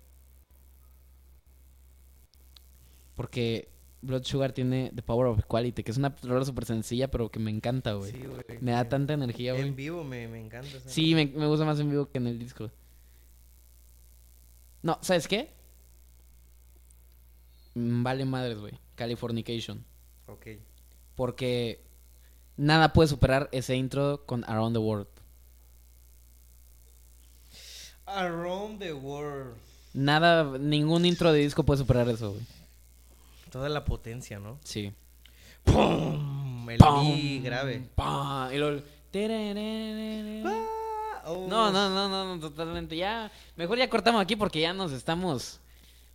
Porque Blood Sugar tiene The Power of Equality, que es una rola súper sencilla, pero que me encanta, güey. Sí, güey. me da tanta energía, güey. En vivo me, me encanta. esa Sí, me, me gusta más en vivo que en el disco. No, ¿sabes qué? Mm, Vale madres, güey. Californication. Ok. Porque nada puede superar ese intro con Around the World. Around the World. Nada, ningún intro de disco puede superar eso, güey. Toda la potencia, ¿no? Sí. ¡Pum! El mi grave. y luego... oh. No, no, no, no, no, totalmente. Ya, mejor ya cortamos aquí porque ya nos estamos...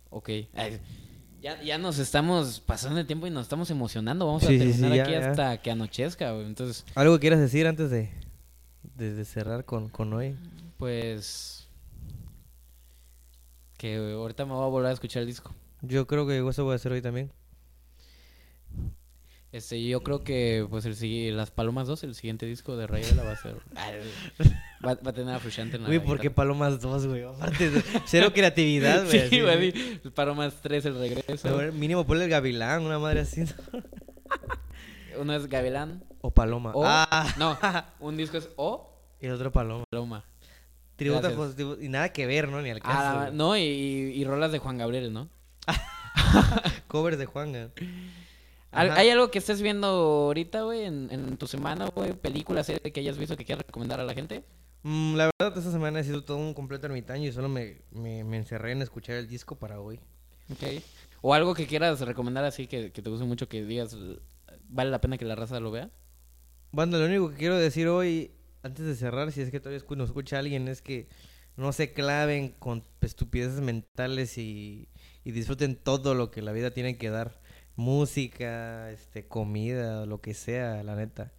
Ok. Ay, ya, ya nos estamos pasando el tiempo y nos estamos emocionando. Vamos Sí, a terminar sí, ya, aquí ya. hasta que anochezca, güey. Entonces, ¿Algo quieras decir antes de, de, de cerrar con, con hoy? pues... Que ahorita me voy a volver a escuchar el disco. Yo creo que eso voy a hacer hoy también. Este, yo creo que pues el Las Palomas 2, el siguiente disco de Rayuela va a ser... va, va a tener a Frusciante en la Güey, ¿por qué. Palomas 2, güey? Aparte, cero creatividad, güey. Sí, güey. Palomas 3, el regreso. Ver, Mínimo ponle el gavilán, una madre así. Uno es Gavilán. O Paloma. O... Ah, No, un disco es O, y el otro Paloma. Paloma. Tributo y nada que ver, ¿no? Ni al caso. Ah, no, y, y rolas de Juan Gabriel, ¿no? Covers de Juan. güey. Al- Ajá. ¿Hay algo que estés viendo ahorita, güey, en, en tu semana, güey? ¿Película, serie que hayas visto que quieras recomendar a la gente? Mm, la verdad, esta semana ha sido todo un completo ermitaño y solo me, me, me encerré en escuchar el disco para hoy. Ok. O algo que quieras recomendar así que, que te guste mucho, que digas, vale la pena que la raza lo vea. Banda, lo único que quiero decir hoy, antes de cerrar, si es que todavía nos escucha alguien, es que no se claven con estupideces mentales y, y disfruten todo lo que la vida tiene que dar. Música, este, comida, lo que sea, la neta.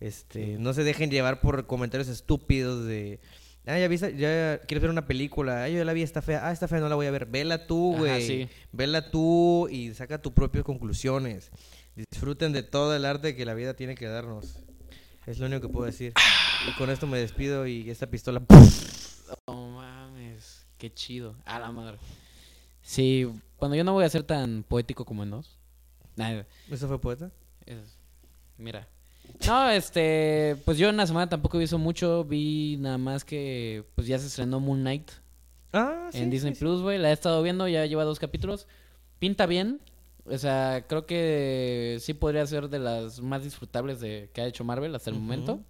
Este, no se dejen llevar por comentarios estúpidos de ah, ya viste, ya quieres ver una película, ah, yo ya la vi, está fea, ah, está fea, no la voy a ver. Vela tú, güey. sí. Vela tú y saca tus propias conclusiones. Disfruten de todo el arte que la vida tiene que darnos. Es lo único que puedo decir. Y con esto me despido y esta pistola. Oh, mames. Qué chido. A la madre. Sí, cuando yo no voy a ser tan poético como en. Nah, ¿Eso fue poeta? es- mira. No, este, pues yo en la semana tampoco he visto mucho. Vi nada más que, pues ya se estrenó Moon Knight Ah, sí. en Disney sí, sí. Plus, güey. La he estado viendo, ya lleva dos capítulos. Pinta bien. O sea, creo que sí podría ser de las más disfrutables de que ha hecho Marvel hasta el momento.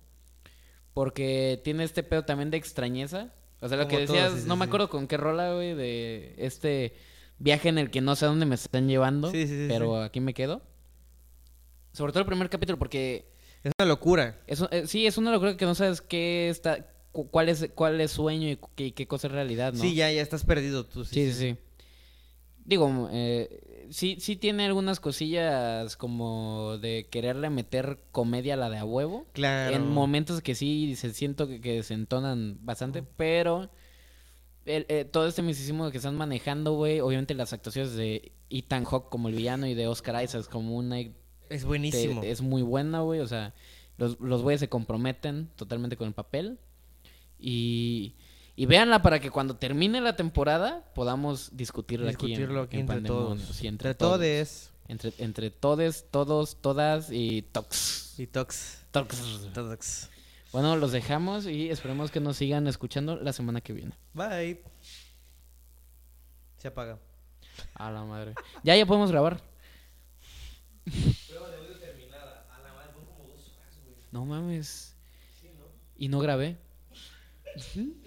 Porque tiene este pedo también de extrañeza. O sea, lo Como que decías, sí, no me sí. acuerdo con qué rola, güey, de este viaje en el que no sé a dónde me están llevando, Sí, sí, sí, pero aquí me quedo. Sobre todo el primer capítulo, porque Es una locura. eso, eh, sí, es una locura que no sabes qué está, cu- cuál es, cuál es sueño y qué, qué cosa es realidad, ¿no? Sí, ya, ya estás perdido tú. Sí, sí, sí. Digo, eh, sí, sí tiene algunas cosillas como de quererle meter comedia a la de a huevo. Claro. En momentos que sí se siento que, que se entonan bastante, pero el- eh, todo este misticismo que están manejando, güey, obviamente las actuaciones de Ethan Hawke como el villano y de Oscar Isaac como una Es te- buenísimo. es muy buena, güey. O sea, los, los güeyes se comprometen totalmente con el papel. Y, y véanla para que cuando termine la temporada podamos discutirla aquí en- Discutirlo aquí en, entre Pandemonios, todos. sí, entre todos. todes Entre, entre todes, todos, todas y tox. y tox. Tox. Tox. Bueno, los dejamos y esperemos que nos sigan escuchando la semana que viene. Bye. Se apaga. A la madre. Ya, ya podemos grabar. No mames. Y no grabé.